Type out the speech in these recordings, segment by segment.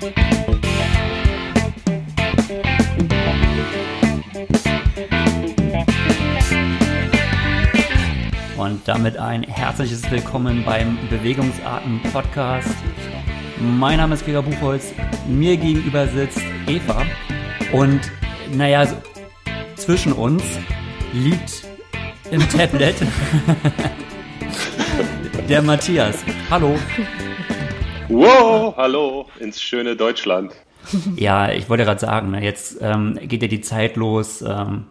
Und damit ein herzliches Willkommen beim Bewegungsarten Podcast. Mein Name ist Gregor Buchholz. Mir gegenüber sitzt Eva. Und naja, so zwischen uns liegt im Tablet der Matthias. Hallo. Wow, hallo ins schöne Deutschland. Ja, ich wollte gerade sagen, ne, jetzt ähm, geht ja die Zeit los. Ähm,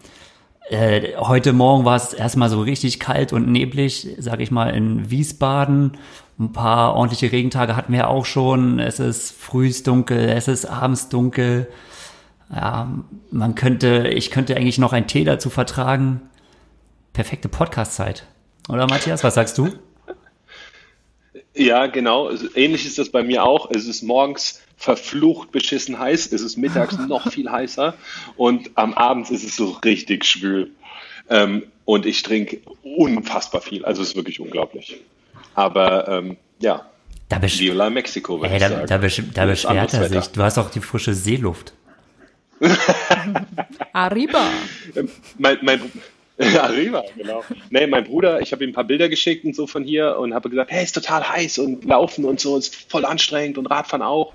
äh, heute Morgen war es erstmal so richtig kalt und neblig, sag ich mal, in Wiesbaden. Ein paar ordentliche Regentage hatten wir auch schon. Es ist frühst dunkel, es ist abends dunkel. Ja, man könnte, ich könnte eigentlich noch einen Tee dazu vertragen. Perfekte Podcast-Zeit. Oder Matthias, was sagst du? Ja, genau. Ähnlich ist das bei mir auch. Es ist morgens verflucht beschissen heiß. Es ist mittags noch viel heißer und am Abend ist es so richtig schwül. Ähm, und ich trinke unfassbar viel. Also es ist wirklich unglaublich. Aber ähm, ja, Da, besch Viola Mexiko, würde ich da, sagen. da, besch da beschwert er sich. Du hast auch die frische Seeluft. Arriba. mein, mein Arriva, genau. Nee, mein Bruder, ich habe ihm ein paar Bilder geschickt und so von hier und habe gesagt, hey, ist total heiß und laufen und so, ist voll anstrengend und Radfahren auch.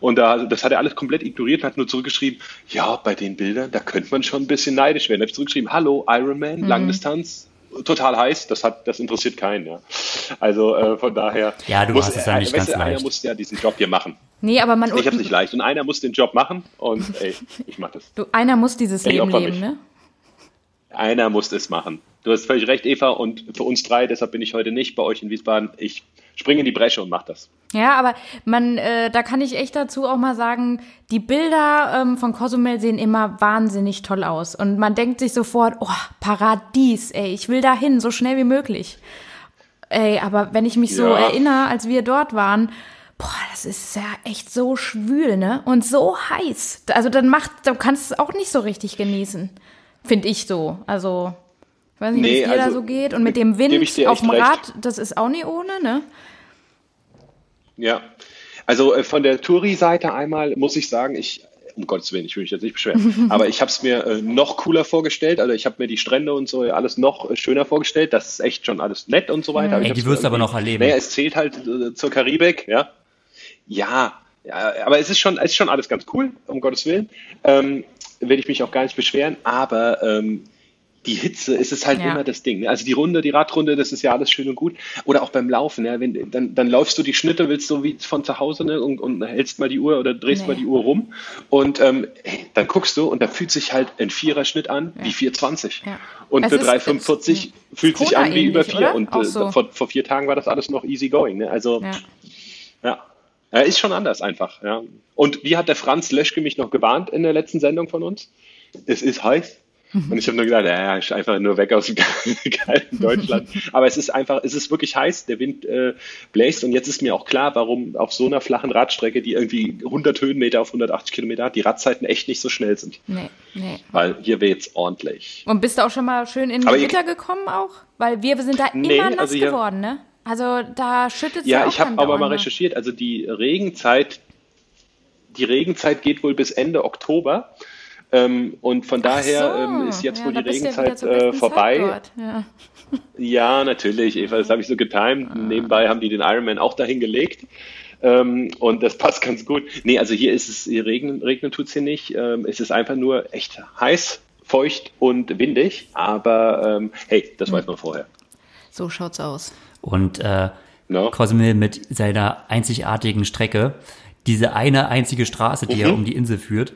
Und da, das hat er alles komplett ignoriert und hat nur zurückgeschrieben, ja, bei den Bildern, da könnte man schon ein bisschen neidisch werden. Da habe ich zurückgeschrieben, hallo, Ironman, Langdistanz, total heiß, das hat, das interessiert keinen, ja. Also äh, von daher. Ja, du hast es ja nicht weißt ganz du, Einer leicht. muss ja diesen Job hier machen. Nee, aber man, Ich habe es nicht leicht. Und einer muss den Job machen und ey, ich mach das. du, einer muss dieses Ich Leben leben, mich. ne? Einer muss es machen. Du hast völlig recht, Eva, und für uns drei, deshalb bin ich heute nicht bei euch in Wiesbaden. Ich springe in die Bresche und mach das. Ja, aber man, äh, da kann ich echt dazu auch mal sagen, die Bilder ähm, von Cozumel sehen immer wahnsinnig toll aus. Und man denkt sich sofort, oh, Paradies, ey, ich will da hin, so schnell wie möglich. Ey, aber wenn ich mich so Ja. erinnere, als wir dort waren, boah, das ist ja echt so schwül, ne? Und so heiß. Also dann macht, du kannst es auch nicht so richtig genießen. Finde ich so. Also, ich weiß nicht, wie Nee, es dir da also, so geht. Und mit dem Wind auf dem echt recht. Rad, das ist auch nicht ohne, ne? Ja. Also äh, von der Touri-Seite einmal muss ich sagen, ich, um Gottes Willen, ich will mich jetzt nicht beschweren, aber ich habe es mir äh, noch cooler vorgestellt. Also ich habe mir die Strände und so alles noch äh, schöner vorgestellt. Das ist echt schon alles nett und so weiter. Aber ich Ey, die wirst du aber noch erleben. Naja, es zählt halt äh, zur Karibik, ja. Ja, ja, aber es ist schon, es ist schon alles ganz cool, um Gottes Willen. Ähm, will ich mich auch gar nicht beschweren, aber ähm, die Hitze ist es halt Ja. immer das Ding. ne? Also die Runde, die Radrunde, das ist ja alles schön und gut. Oder auch beim Laufen, ja, wenn, dann, dann läufst du die Schnitte, willst du wie von zu Hause ne, und, und hältst mal die Uhr oder drehst Nee. mal die Uhr rum und ähm, hey, dann guckst du und da fühlt sich halt ein Vierer-Schnitt an wie 4,20. Ja. Und Es für ist- 3,45 es- fühlt sich an wie über Kona-ähnlich, 4. oder? Und äh, so. vor, vor vier Tagen war das alles noch easy going. Ne? Also Ja. Ja, ist schon anders einfach, ja. Und wie hat der Franz Leschke mich noch gewarnt in der letzten Sendung von uns? Es ist heiß. Und ich habe nur gesagt, ja, ich einfach nur weg aus dem kalten Deutschland. Aber es ist einfach, es ist wirklich heiß, der Wind äh, bläst und jetzt ist mir auch klar, warum auf so einer flachen Radstrecke, die irgendwie 100 Höhenmeter auf 180 Kilometer hat, die Radzeiten echt nicht so schnell sind. Nee, nee. Weil hier weht's ordentlich. Und bist du auch schon mal schön in ihr- Gewitter gekommen auch? Weil wir sind da Nee, immer nass also geworden, ne? Also da schüttet ja, Ja, auch ich habe aber mal recherchiert. Also die Regenzeit, die Regenzeit geht wohl bis Ende Oktober. Ähm, und von Ach daher so. ähm, ist jetzt ja, wohl die ja Regenzeit zur äh, vorbei. Ja. Ja, natürlich, Eva, das habe ich so getimt. Nebenbei haben die den Ironman auch dahin gelegt. Ähm, und das passt ganz gut. Nee, also hier ist es, hier regnen, regnen tut's hier nicht. Ähm, es ist einfach nur echt heiß, feucht und windig. Aber ähm, hey, das weiß man vorher. So schaut's aus. Und äh, No? Cozumel mit seiner einzigartigen Strecke, diese eine einzige Straße, die ja Mhm. um die Insel führt.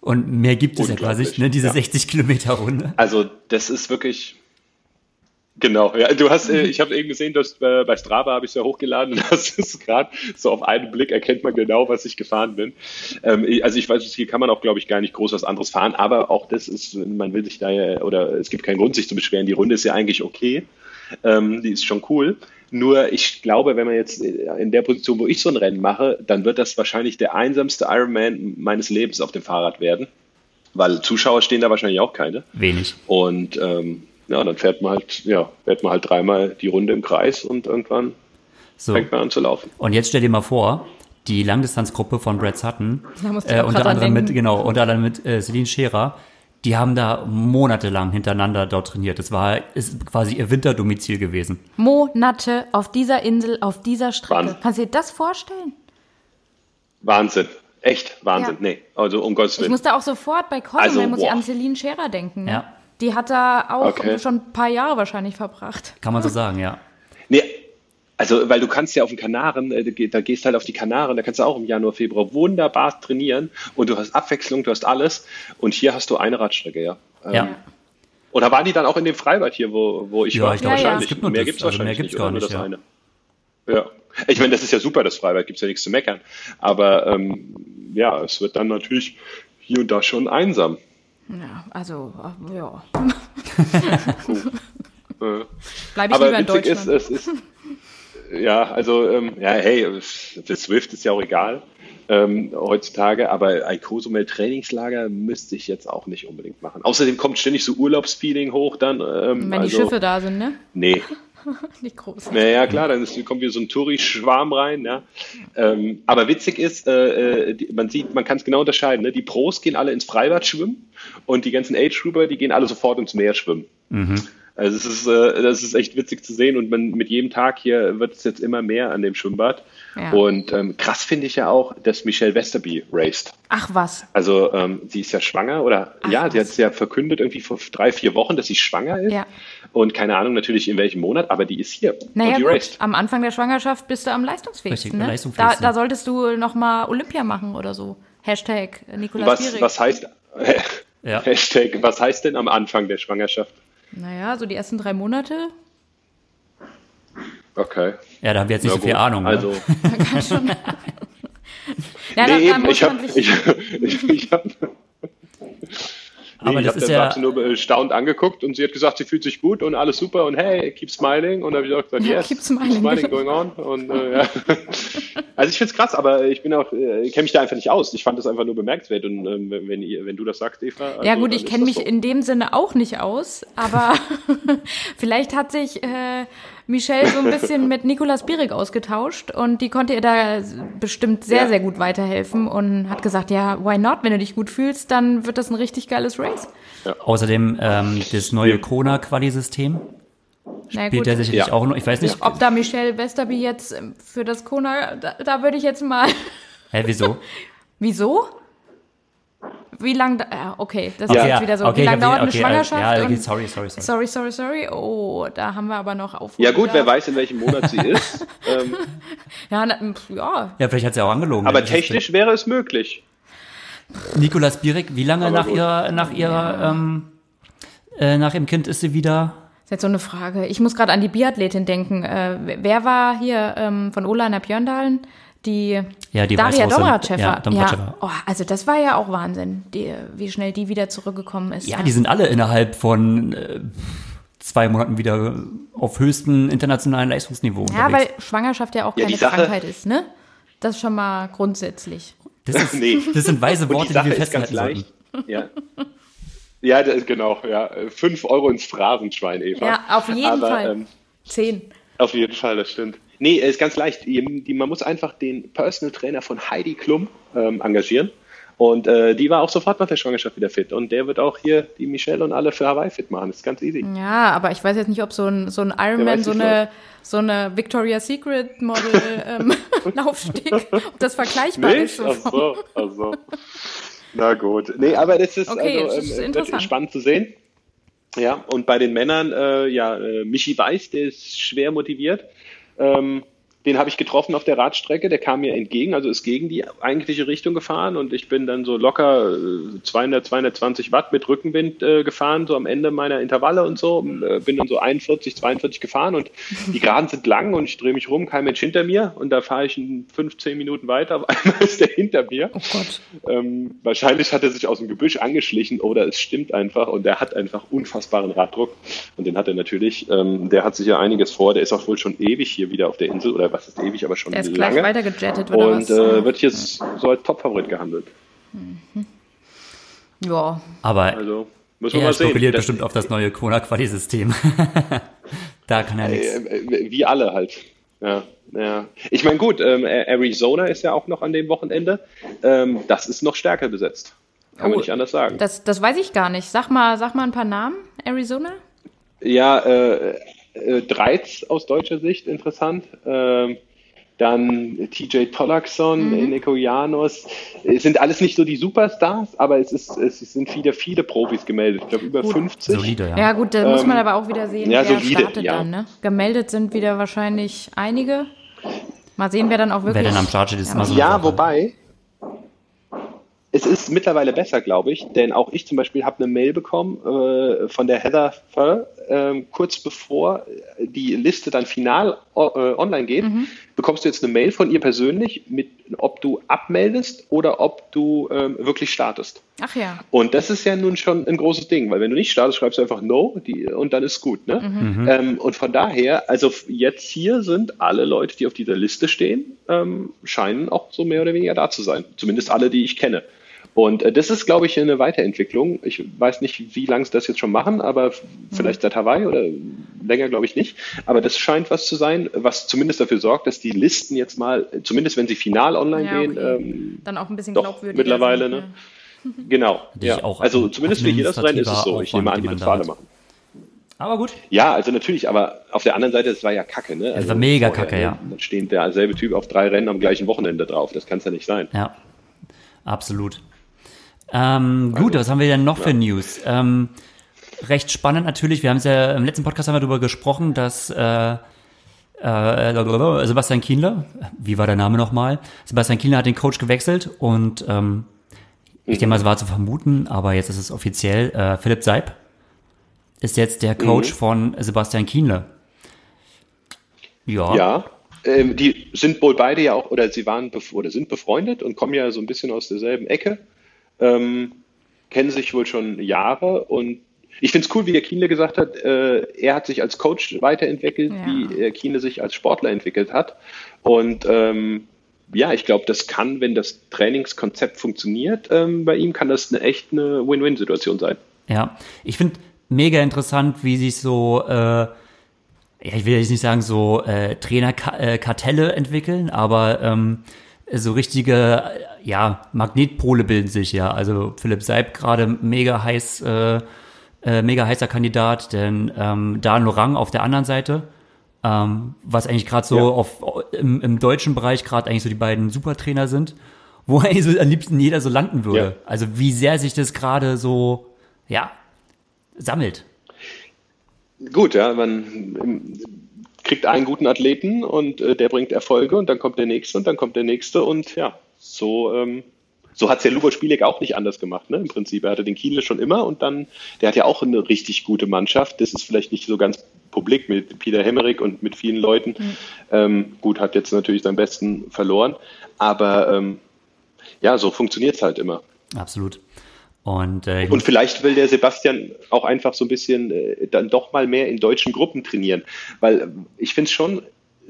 Und mehr gibt es ja quasi, ne, diese ja. 60 Kilometer Runde. Also das ist wirklich genau. Ja, du hast, äh, ich habe eben gesehen, dass äh, bei Strava habe ich es ja hochgeladen. und Das ist gerade so auf einen Blick erkennt man genau, was ich gefahren bin. Ähm, also ich weiß, hier kann man auch, glaube ich, gar nicht groß was anderes fahren. Aber auch das ist, man will sich da ja oder es gibt keinen Grund, sich zu beschweren. Die Runde ist ja eigentlich okay. Ähm, die ist schon cool. Nur ich glaube, wenn man jetzt in der Position, wo ich so ein Rennen mache, dann wird das wahrscheinlich der einsamste Ironman meines Lebens auf dem Fahrrad werden. Weil Zuschauer stehen da wahrscheinlich auch keine. Wenig. Und ähm, ja, dann fährt man halt, ja, fährt man halt dreimal die Runde im Kreis und irgendwann So. fängt man an zu laufen. Und jetzt stell dir mal vor, die Langdistanzgruppe von Brad Sutton, äh, unter anderem mit, genau, unter anderem mit äh, Celine Scherer, die haben da monatelang hintereinander dort trainiert. Das war ist quasi ihr Winterdomizil gewesen. Monate auf dieser Insel, auf dieser Strecke. Wahnsinn. Kannst du dir das vorstellen? Wahnsinn. Echt Wahnsinn. Ja. Nee, also um Gottes Ich Willen. musste auch sofort bei Cosmo, Also, muss ich boah. an Celine Scherer denken. Ne? Ja. Die hat da auch Okay. schon ein paar Jahre wahrscheinlich verbracht. Kann man so sagen, ja. Nee, also, weil du kannst ja auf den Kanaren, äh, da gehst halt auf die Kanaren, da kannst du auch im Januar, Februar wunderbar trainieren und du hast Abwechslung, du hast alles und hier hast du eine Radstrecke, ja. Ähm, Ja, Oder waren die dann auch in dem Freibad hier, wo, wo ich Ja, war? ich glaube schon. wahrscheinlich. Es gibt nur mehr das, gibt's also mehr wahrscheinlich gibt's nicht, gar oder? Nur nicht, das ja. eine. Ja. Ich meine, das ist ja super, das Freibad, gibt's ja nichts zu meckern. Aber ähm, ja, es wird dann natürlich hier und da schon einsam. Ja, also, äh, ja. Äh, Bleibe ich Aber lieber in witzig ist, Deutschland. es ist, ja, also, ähm, ja, hey, für Swift ist ja auch egal ähm, heutzutage, aber ein Cozumel Trainingslager müsste ich jetzt auch nicht unbedingt machen. Außerdem kommt ständig so Urlaubsfeeling hoch dann. Ähm, Wenn die also, Schiffe da sind, ne? Nee, Nicht groß. naja, klar, dann ist, kommt wieder so ein Touri-Schwarm rein. Ja. Ähm, aber witzig ist, äh, äh, die, man sieht, man kann es genau unterscheiden. Ne? Die Pros gehen alle ins Freibad schwimmen und die ganzen Age-Grouper, die gehen alle sofort ins Meer schwimmen. Also es ist, äh, das ist echt witzig zu sehen und man, mit jedem Tag hier wird es jetzt immer mehr an dem Schwimmbad. Ja. Und ähm, krass finde ich ja auch, dass Michelle Westerby raced. Ach was. Also ähm, sie ist ja schwanger oder Ach, ja, sie hat es ja verkündet irgendwie vor drei, vier Wochen, dass sie schwanger ist. Ja. Und keine Ahnung natürlich in welchem Monat, aber die ist hier Naja und die raced. am Anfang der Schwangerschaft bist du am leistungsfähigsten. Richtig, Ne? Da, leistungsfähigsten. da solltest du noch mal Olympia machen oder so. Hashtag Nikolas Was, was heißt Ja. Hashtag, was heißt denn am Anfang der Schwangerschaft? Naja, so die ersten drei Monate. Okay. Ja, da haben wir jetzt nicht Na so viel gut. Ahnung. Also, ne? Ja, nee, da, da eben, muss ich habe man ich, ich, ich hab, Aber nee, das ich ist hab ja- nur erstaunt angeguckt und sie hat gesagt, sie fühlt sich gut und alles super und hey, keep smiling. Und dann habe ich auch gesagt, Ja, yes, keep smiling. going on. Und, äh, ja. Also ich finde es krass, aber ich bin auch, äh, ich kenne mich da einfach nicht aus. Ich fand das einfach nur bemerkenswert. Und ähm, wenn, wenn, du das sagst, Eva. Also, ja gut, ich kenne das mich so. in dem Sinne auch nicht aus, aber vielleicht hat sich äh, Michelle so ein bisschen mit Nikolas Bierig ausgetauscht und die konnte ihr da bestimmt sehr, Ja. sehr gut weiterhelfen und hat gesagt, ja, why not? Wenn du dich gut fühlst, dann wird das ein richtig geiles Race. Außerdem ähm, das neue Kona-Quali-System Na spielt gut. der sicherlich Ja. auch noch. Ich weiß nicht, Ob da Michelle Westerby jetzt für das Kona, da, da würde ich jetzt mal. hä, wieso? Wieso? Wie lang? da- Ja, okay, das ist Ja. jetzt wieder so. okay, Wie lange dauert die- eine okay, Schwangerschaft? Ja, okay, sorry, sorry, sorry. sorry, sorry, sorry. Oh, da haben wir aber noch auf. Ja gut, wer weiß, in welchem Monat sie ist. ähm, Ja, na, ja. Ja, vielleicht hat sie auch angelogen. aber Das ist- technisch wäre es möglich. Nikolas Bierig, wie lange Aber nach gut. ihrer, nach ihrer, ähm, äh, nach ihrem Kind ist sie wieder? ist jetzt so eine Frage. Ich muss gerade an die Biathletin denken. Äh, wer war hier ähm, von Ola in der Björndalen? Die, Ja, die Daria. Domracheva. Ja, Domracheva. Oh, also das war ja auch Wahnsinn, die, wie schnell die wieder zurückgekommen ist. Ja, die sind alle innerhalb von äh, zwei Monaten wieder auf höchstem internationalen Leistungsniveau Ja, weil. Schwangerschaft ja auch Ja, keine die Sache- Krankheit ist, ne? Das ist schon mal grundsätzlich. das, ist, Nee. das sind weise die Worte, die, Sache wir ist ganz festhalten sollten. leicht. Ja. Ja, das, genau, ja. Fünf Euro ins Phrasenschwein, Eva. Ja, auf jeden Aber, Fall. Ähm, Zehn. auf jeden Fall, das stimmt. Nee, ist ganz leicht. Man muss einfach den Personal Trainer von Heidi Klum ähm, engagieren. Und äh, die war auch sofort nach der Schwangerschaft wieder fit. Und der wird auch hier die Michelle und alle für Hawaii fit machen. Das ist ganz easy. Ja, aber ich weiß jetzt nicht, ob so ein, so ein Ironman, so eine, so eine Victoria's Secret Model ähm, Laufsteg, ob das vergleichbar ist. Nicht? So Ach so, ach so. Na gut. Nee, aber das ist Okay, also es ist ähm, interessant. wird spannend zu sehen. Ja, und bei den Männern, äh, ja, äh, Michi Weiß, der ist schwer motiviert. Ähm, den habe ich getroffen auf der Radstrecke, der kam mir entgegen, also ist gegen die eigentliche Richtung gefahren und ich bin dann so locker äh, 200, 220 Watt mit Rückenwind äh, gefahren, so am Ende meiner Intervalle und so, äh, bin dann so 41, 42 gefahren und die Geraden sind lang und ich drehe mich rum, kein Mensch hinter mir und da fahre ich in 15 Minuten weiter, auf einmal ist der hinter mir. Oh Gott. Ähm, wahrscheinlich hat er sich aus dem Gebüsch angeschlichen oder es stimmt einfach und der hat einfach unfassbaren Raddruck und den hat er natürlich, ähm, der hat sicher einiges vor, der ist auch wohl schon ewig hier wieder auf der Insel oder was ist ewig, aber schon Der ist gleich lange weitergejettet oder und was? äh, wird jetzt so als Topfavorit gehandelt. ja. Aber Also man er mal sehen. spekuliert Das- bestimmt auf das neue Kona-Quali-System. da kann er nichts. äh, äh, wie alle halt. Ja, ja. Ich meine, gut, ähm, Arizona ist ja auch noch an dem Wochenende. Ähm, das ist noch stärker besetzt. Kann oh, man nicht anders sagen. Das, das weiß ich gar nicht. Sag mal, sag mal ein paar Namen, Arizona. Ja, äh, äh, Dreiz aus deutscher Sicht interessant. Ähm, dann TJ Pollackson, mhm. Nico Janos. Es sind alles nicht so die Superstars, aber es, ist, es sind viele, viele Profis gemeldet. Ich glaube, über gut. 50. Solide, ja. ja, gut, da ähm, muss man aber auch wieder sehen, ja, wer solide, startet ja. dann. Ne? Gemeldet sind wieder wahrscheinlich einige. Mal sehen, wer dann auch wirklich. Wer denn am Start steht, ist ja. immer so. Ja, wobei, es ist mittlerweile besser, glaube ich, denn auch ich zum Beispiel habe eine Mail bekommen äh, von der Heather Fur, äh, kurz bevor die Liste dann final äh, online geht, mhm. bekommst du jetzt eine Mail von ihr persönlich, mit, ob du abmeldest oder ob du ähm, wirklich startest. Ach ja. Und das ist ja nun schon ein großes Ding, weil wenn du nicht startest, schreibst du einfach No die, und dann ist gut. Ne? Mhm. mhm. Ähm, und von daher, also jetzt hier sind alle Leute, die auf dieser Liste stehen, ähm, scheinen auch so mehr oder weniger da zu sein. Zumindest alle, die ich kenne. Und äh, das ist, glaube ich, eine Weiterentwicklung. Ich weiß nicht, wie lange sie das jetzt schon machen, aber vielleicht seit Hawaii oder länger, glaube ich nicht. Aber das scheint was zu sein, was zumindest dafür sorgt, dass die Listen jetzt mal, zumindest wenn sie final online ja, gehen, okay. ähm, dann auch ein bisschen glaubwürdiger mittlerweile, sind, ne? Ja. Genau. Ja. also zumindest für das rein ist es so. Ich nehme an, die das für alle machen. Aber gut. Ja, also natürlich, aber auf der anderen Seite, es war ja Kacke, ne? Also das war mega vorher, Kacke, ja. Dann steht derselbe Typ auf drei Rennen am gleichen Wochenende drauf. Das kann es ja nicht sein. Ja, absolut. Ähm, also, gut, was haben wir denn noch ja. für News? Ähm, recht spannend natürlich. Wir haben es ja im letzten Podcast haben wir darüber gesprochen, dass äh, äh, Sebastian Kienler, wie war der Name nochmal? Sebastian Kienler hat den Coach gewechselt und ähm, ich denke mal, es war zu vermuten, aber jetzt ist es offiziell. Äh, Philipp Seib ist jetzt der Coach mhm. von Sebastian Kienle. Ja. Ja. Ähm, die sind wohl beide ja auch, oder sie waren oder sind befreundet und kommen ja so ein bisschen aus derselben Ecke ähm, kennen sich wohl schon Jahre und ich finde es cool, wie der Kienle gesagt hat, äh, er hat sich als Coach weiterentwickelt, ja. wie äh, Kienle sich als Sportler entwickelt hat. Und ähm, ja, ich glaube, das kann, wenn das Trainingskonzept funktioniert, ähm, bei ihm kann das eine echt eine Win-Win-Situation sein. Ja, ich finde mega interessant, wie sich so, äh, ja, ich will jetzt nicht sagen so äh, Trainerkartelle entwickeln, aber ähm, so richtige, ja, Magnetpole bilden sich ja. Also Philipp Seib gerade mega heiß, äh, äh, mega heißer Kandidat, denn ähm, Dan Lorang auf der anderen Seite, ähm, was eigentlich gerade so ja. auf im, im deutschen Bereich gerade eigentlich so die beiden Supertrainer sind, wo eigentlich so am liebsten jeder so landen würde. Ja. Also wie sehr sich das gerade so, ja, sammelt. Gut, ja, man kriegt einen guten Athleten und äh, der bringt Erfolge und dann kommt der nächste und dann kommt der nächste und ja, so, ähm, so hat es ja Lubo Spielek auch nicht anders gemacht, ne? Im Prinzip. Er hatte den Kiele schon immer und dann, der hat ja auch eine richtig gute Mannschaft. Das ist vielleicht nicht so ganz publik mit Peter Hemmerich und mit vielen Leuten. Mhm. Ähm, gut, hat jetzt natürlich seinen besten verloren, aber ähm, ja, so funktioniert es halt immer. Absolut. Und, äh, und vielleicht will der Sebastian auch einfach so ein bisschen äh, dann doch mal mehr in deutschen Gruppen trainieren. Weil ich finde es schon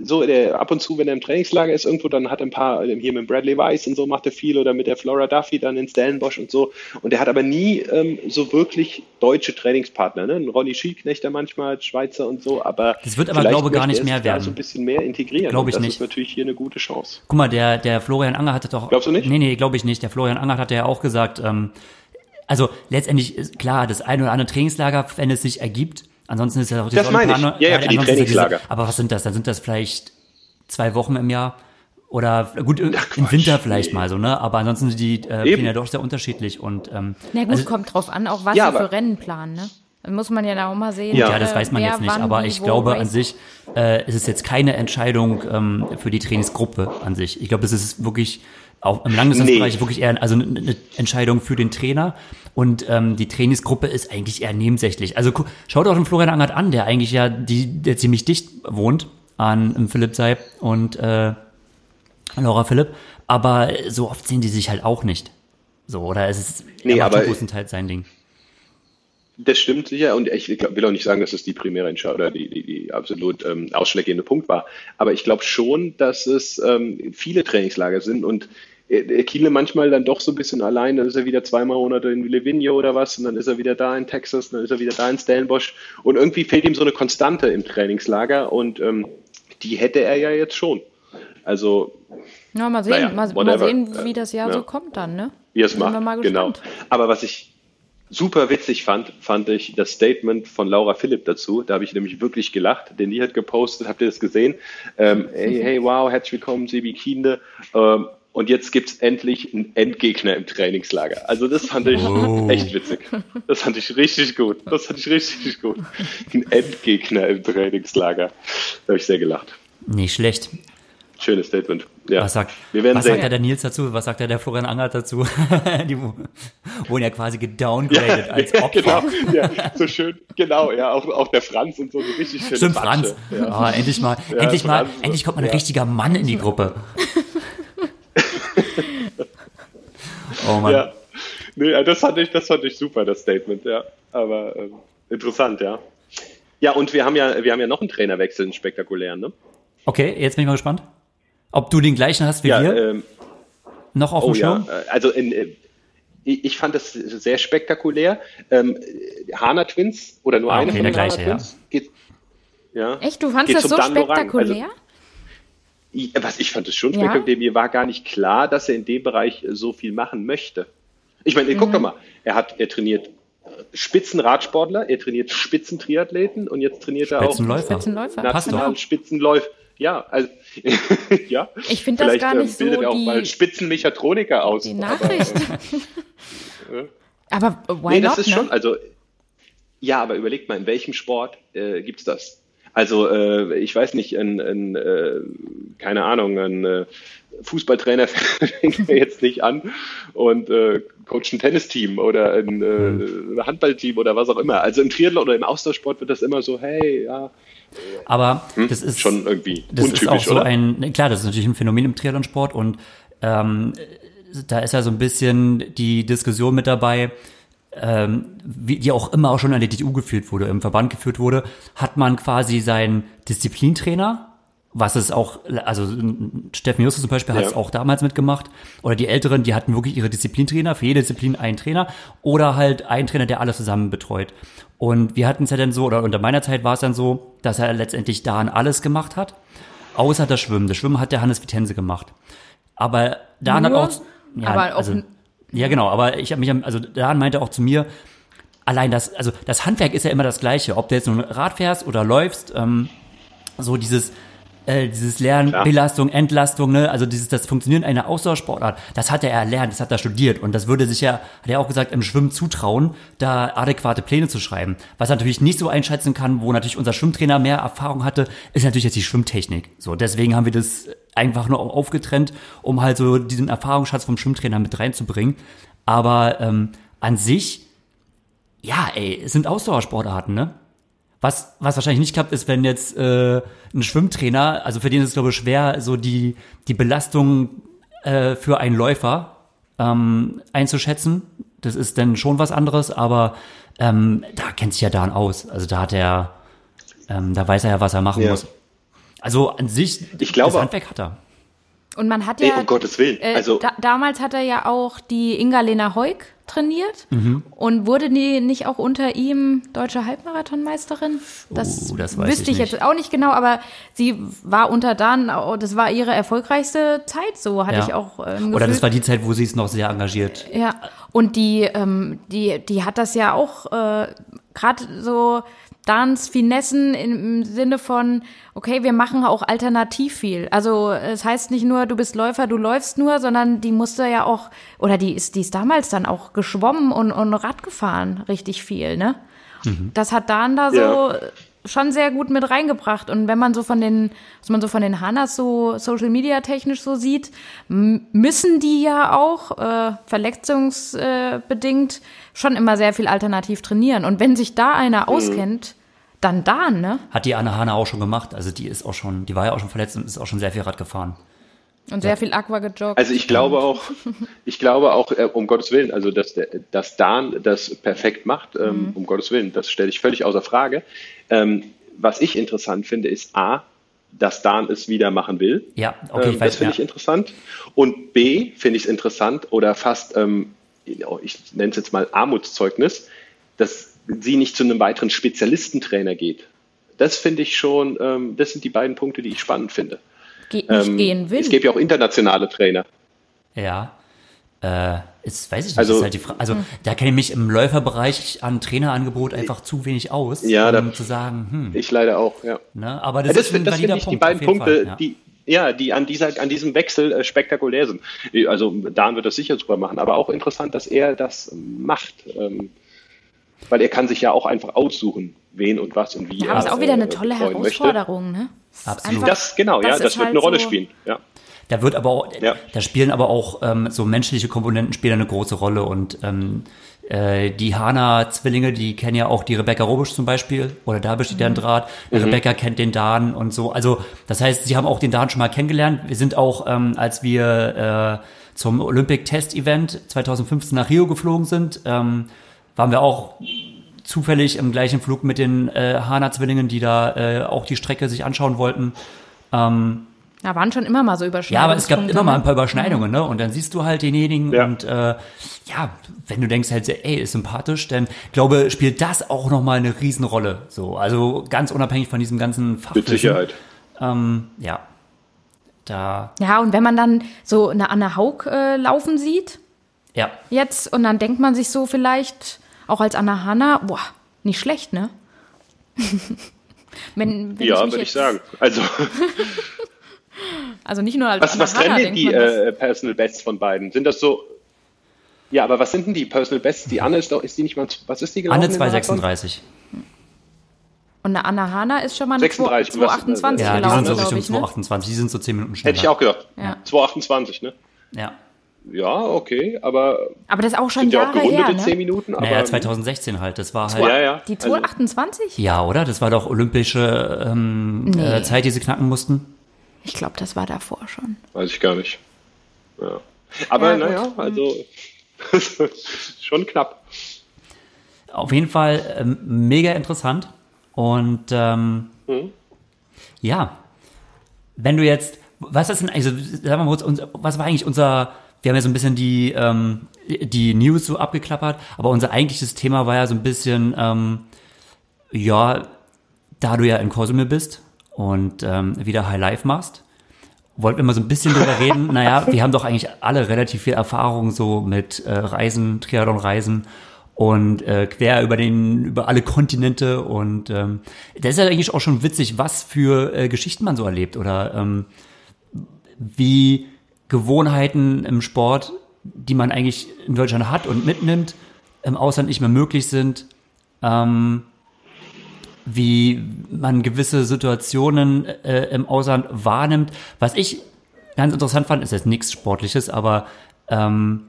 so, der ab und zu, wenn er im Trainingslager ist, irgendwo, dann hat er ein paar, hier mit Bradley Weiss und so macht er viel oder mit der Flora Duffy dann in Stellenbosch und so. Und er hat aber nie ähm, so wirklich deutsche Trainingspartner, ne? Ein Ronny Schiedknechter manchmal, Schweizer und so, aber. Das wird aber, glaube ich, gar nicht mehr werden. so ein bisschen mehr integrieren. Glaube ich das nicht. Das ist natürlich hier eine gute Chance. Guck mal, der, der Florian Anger hatte doch. Glaubst du nicht? Nee, nee, glaube ich nicht. Der Florian Anger hat ja auch gesagt, ähm, also letztendlich ist klar, das eine oder andere Trainingslager, wenn es sich ergibt. Ansonsten ist ja auch die Das meine ich. Ja, ja, für die Trainingslager. Diese, aber was sind das? Dann sind das vielleicht zwei Wochen im Jahr oder gut Ach, im Winter vielleicht nee. mal so, ne? Aber ansonsten sind die äh, Pläne ja doch sehr unterschiedlich und ähm, Na gut, also, kommt drauf an, auch was ja, sie für Rennen planen, ne? Muss man ja da auch mal sehen. Ja, ja das weiß man jetzt nicht, aber ich glaube an sich äh, ist es jetzt keine Entscheidung ähm, für die Trainingsgruppe an sich. Ich glaube, es ist wirklich auch im Langdistanzbereich nee. wirklich eher also eine Entscheidung für den Trainer und ähm, die Trainingsgruppe ist eigentlich eher nebensächlich. Also schaut auch den Florian Angert an, der eigentlich ja die der ziemlich dicht wohnt an Philipp Seib und äh, Laura Philipp, aber so oft sehen die sich halt auch nicht. So oder es ist nee, aber größtenteils sein Ding. Das stimmt sicher und ich will auch nicht sagen, dass es die primäre Entscheidung, die, die, die absolut ähm, ausschlaggebende Punkt war. Aber ich glaube schon, dass es ähm, viele Trainingslager sind und äh, Kiele manchmal dann doch so ein bisschen allein, dann ist er wieder zweimal Monate in Livigno oder was und dann ist er wieder da in Texas, dann ist er wieder da in Stellenbosch und irgendwie fehlt ihm so eine Konstante im Trainingslager und ähm, die hätte er ja jetzt schon. Also. Ja, mal sehen, naja, mal, mal, sehen, wie das Jahr Ja. so kommt dann, ne? wie es macht. wir mal genau. Aber was ich super witzig fand, fand ich das Statement von Laura Philipp dazu. Da habe ich nämlich wirklich gelacht, denn die hat gepostet, habt ihr das gesehen? Ähm, hey, hey, wow, herzlich willkommen, Sebi Kiende. Ähm, und jetzt gibt's endlich einen Endgegner im Trainingslager. Also das fand ich Oh. echt witzig. Das fand ich richtig gut. Das fand ich richtig gut. Ein Endgegner im Trainingslager. Da habe ich sehr gelacht. Nicht schlecht. Schönes Statement. Ja. Was sagt, was sagt der Nils dazu? Was sagt der Florian Angert dazu? Die wurden ja quasi gedowngradet als ja, Opfer. genau, ja, so schön, genau, ja, auch, auch der Franz und so, so richtig schön. Stimmt, Franz. Ja. Ah, endlich mal, endlich mal, Franz. endlich kommt mal ein Ja. richtiger Mann in die Gruppe. Oh Mann. ja. Nee, das fand ich, das fand ich super, das Statement, ja. Aber ähm, interessant, ja. Ja, und wir haben ja, wir haben ja noch einen Trainerwechsel, einen spektakulären, ne? Okay, jetzt bin ich mal gespannt. Ob du den gleichen hast wie Ja, wir? ähm, noch auf oh dem ja, Schirm? äh, also in, äh, ich fand das sehr spektakulär. Ähm, Hana Twins oder nur Ah, eine okay, von den der Hana gleiche, ja. Twins geht, ja. Echt, du fandst Geht das so Lorang. spektakulär? Also, I- Was ich fand es schon Ja? spektakulär. Mir war gar nicht klar, dass er in dem Bereich äh, so viel machen möchte. Ich meine, guck Mhm. doch mal, er hat, er trainiert äh, Spitzenradsportler, er trainiert Spitzentriathleten und jetzt trainiert er auch Spitzenläufer. Spitzenläufer. Passt. Spitzenläufer. Ja, also ja. Ich find das gar ähm, nicht bildet so er auch die- mal Spitzenmechatroniker aus. Die Aber, Nachricht. Aber äh, why nee, not, das ist ne? schon, also ja, aber überlegt mal, in welchem Sport äh, gibt's das? Also äh, ich weiß nicht, ein, ein äh, keine Ahnung, ein äh, Fußballtrainer fängt mir jetzt nicht an und äh, coacht ein Tennisteam oder ein äh, Handballteam oder was auch immer. Also im Triathlon oder im Austauschsport wird das immer so, hey, ja, Aber das ist Hm? schon irgendwie das untypisch, ist auch so oder? ein, klar, das ist natürlich ein Phänomen im Triathlonsport und ähm, da ist ja so ein bisschen die Diskussion mit dabei, ähm, wie, die auch immer auch schon an der DTU geführt wurde, im Verband geführt wurde, hat man quasi seinen Disziplintrainer, was es auch, also Steffen Justus zum Beispiel hat es auch damals mitgemacht, oder die Älteren, die hatten wirklich ihre Disziplintrainer, für jede Disziplin einen Trainer, oder halt einen Trainer, der alles zusammen betreut. Und wir hatten es ja dann so, oder unter meiner Zeit war es dann so, dass er letztendlich daran alles gemacht hat, außer das Schwimmen. Das Schwimmen hat der Hannes Vitense gemacht. Aber Dan hat Nur? auch, ja, Aber auch also, ja genau, aber ich habe mich, also Dan meinte auch zu mir, allein das, also das Handwerk ist ja immer das gleiche, ob du jetzt nun Rad fährst oder läufst, ähm, so dieses, äh, dieses Lernen, Klar. Belastung, Entlastung, ne, also dieses, das Funktionieren einer Ausdauersportart, das hat er erlernt, das hat er studiert und das würde sich ja, hat er auch gesagt, im Schwimmen zutrauen, da adäquate Pläne zu schreiben. Was er natürlich nicht so einschätzen kann, wo natürlich unser Schwimmtrainer mehr Erfahrung hatte, ist natürlich jetzt die Schwimmtechnik. So, deswegen haben wir das einfach nur aufgetrennt, um halt so diesen Erfahrungsschatz vom Schwimmtrainer mit reinzubringen. Aber ähm, an sich, ja, ey, es sind Ausdauersportarten, ne? Was, was wahrscheinlich nicht klappt, ist, wenn jetzt äh, ein Schwimmtrainer, also für den ist es, glaube ich, schwer, so die, die Belastung äh, für einen Läufer ähm, einzuschätzen. Das ist dann schon was anderes, aber ähm, da kennt sich ja Dan aus. Also da hat er, ähm, da weiß er ja, was er machen Ja. muss. Also an sich, Ich glaube- das Handwerk hat er. Und man hat Nee, ja. um Gottes Willen. Äh, Also da, damals hat er ja auch die Inga-Lena Heuk trainiert. Mhm. Und wurde die nicht auch unter ihm deutsche Halbmarathonmeisterin? Das, Oh, das weiß wüsste ich ich jetzt auch nicht genau, aber sie war unter Dan, das war ihre erfolgreichste Zeit, so hatte Ja. ich auch ähm, Oder das war die Zeit, wo sie es noch sehr engagiert. Ja, und die, ähm, die, die hat das ja auch äh, gerade so Dans Finessen im Sinne von, okay, wir machen auch alternativ viel. Also es heißt nicht nur, du bist Läufer, du läufst nur, sondern die musste ja auch, oder die ist, die ist damals dann auch geschwommen und, und Rad gefahren, richtig viel, ne? Das hat Dan da so Ja. Schon sehr gut mit reingebracht. Und wenn man so von den, was man so von den Hanas so Social Media technisch so sieht, müssen die ja auch äh, verletzungsbedingt bedingt schon immer sehr viel alternativ trainieren. Und wenn sich da Mhm. einer auskennt, dann da, ne? Hat die Anne Hane auch schon gemacht. Also die ist auch schon, die war ja auch schon verletzt und ist auch schon sehr viel Rad gefahren. Und sehr viel Aqua gejoggt. Also ich glaube auch, ich glaube auch, äh, um Gottes Willen, also dass, der, dass Dan das perfekt macht, ähm, um Gottes Willen, das stelle ich völlig außer Frage. Ähm, was ich interessant finde, ist A, dass Dan es wieder machen will. Ja, okay, ich ähm, weiß, das finde ja. ich interessant. Und B, finde ich es interessant oder fast, ähm, ich nenne es jetzt mal Armutszeugnis, dass sie nicht zu einem weiteren Spezialistentrainer geht. Das finde ich schon, ähm, das sind die beiden Punkte, die ich spannend finde. Ge nicht Ähm, gehen will. Es gibt ja auch internationale Trainer. Ja. Äh, ist, weiß ich nicht, Also- ist halt die Frage. Also, da kenne ich mich im Läuferbereich an Trainerangebot einfach zu wenig aus, Ja, um da- zu sagen, hm, Ich leider auch, ja. ne? Aber Ja, das, das ist ein das valider ich die Punkt, beiden Punkte, Fall, ja. die ja, die an dieser, an diesem Wechsel äh, spektakulär sind. Also Dan wird das sicher super machen, aber auch interessant, dass er das macht, ähm, weil er kann sich ja auch einfach aussuchen, wen und was und wie ja, er aber ist auch wieder eine äh, tolle betreuen möchte. Herausforderung, ne? Absolut. einfach- Das genau, ja, das das ist wird halt eine Rolle so- spielen. Ja. Da wird aber auch, Ja. da spielen aber auch ähm, so menschliche Komponenten spielen eine große Rolle und ähm, äh, die Hana-Zwillinge, die kennen ja auch die Rebecca Robisch zum Beispiel oder da besteht ja ein Draht. Rebecca kennt den Dan und so. Also das heißt, sie haben auch den Dan schon mal kennengelernt. Wir sind auch, ähm, als wir äh, zum Olympic Test Event 2015 nach Rio geflogen sind, ähm, waren wir auch zufällig im gleichen Flug mit den äh, Hana-Zwillingen, die da äh, auch die Strecke sich anschauen wollten. Da waren schon immer mal so Überschneidungen. Ja, aber es gab immer mal ein paar Überschneidungen, ne? Und dann siehst du halt denjenigen Ja. und äh, ja, wenn du denkst halt, ey, ist sympathisch, dann glaube spielt das auch nochmal eine Riesenrolle. So, also ganz unabhängig von diesem ganzen Mit Fachwissen. Sicherheit. Ähm, ja, da, Ja, und wenn man dann so eine Anne Haug äh, laufen sieht, ja, jetzt, und dann denkt man sich so vielleicht, auch als Anna Hanna, boah, nicht schlecht, ne? wenn, wenn Ja, würde ich sagen. Also Also nicht nur als was, Anna was trennen denn die äh, Personal Bests von beiden? Sind das so ja, aber was sind denn die Personal Bests? Die Anne ist doch, ist die nicht mal, was ist die gelaufen? Anne im Marathon? 236. Und eine Anna Hanna ist schon mal eine 36, 228 Ja, die gelaufen, sind so Richtung ich, ne? 228, die sind so 10 Minuten schneller. Hätte ich auch gedacht. Ja. 228, ne? Ja. Ja, okay, aber Aber das ist auch schon sind ja auch Jahre gerundete her, 10 ne? Minuten. Aber, Naja, 2016 halt, das war halt. Ja, ja. Die also- 228? Ja, oder? Das war doch olympische ähm, Nee. äh, Zeit, die sie knacken mussten. Ich glaube, das war davor schon. Weiß ich gar nicht. Ja. Aber Ja, naja, also schon knapp. Auf jeden Fall ähm, mega interessant. Und ähm, Mhm. ja, wenn du jetzt, was ist denn, also sagen wir mal, was war eigentlich unser, wir haben ja so ein bisschen die, ähm, die News so abgeklappert, aber unser eigentliches Thema war ja so ein bisschen, ähm, ja, da du ja in Cozumel bist und ähm, wieder High Life machst, wollten wir mal so ein bisschen drüber reden. Naja, wir haben doch eigentlich alle relativ viel Erfahrung so mit äh, Reisen, Triathlon-Reisen und äh, quer über den über alle Kontinente und ähm, das ist ja eigentlich auch schon witzig, was für äh, Geschichten man so erlebt oder ähm, wie Gewohnheiten im Sport, die man eigentlich in Deutschland hat und mitnimmt, im Ausland nicht mehr möglich sind. Ähm, wie man gewisse Situationen äh, im Ausland wahrnimmt. Was ich ganz interessant fand, ist jetzt nichts Sportliches, aber ähm,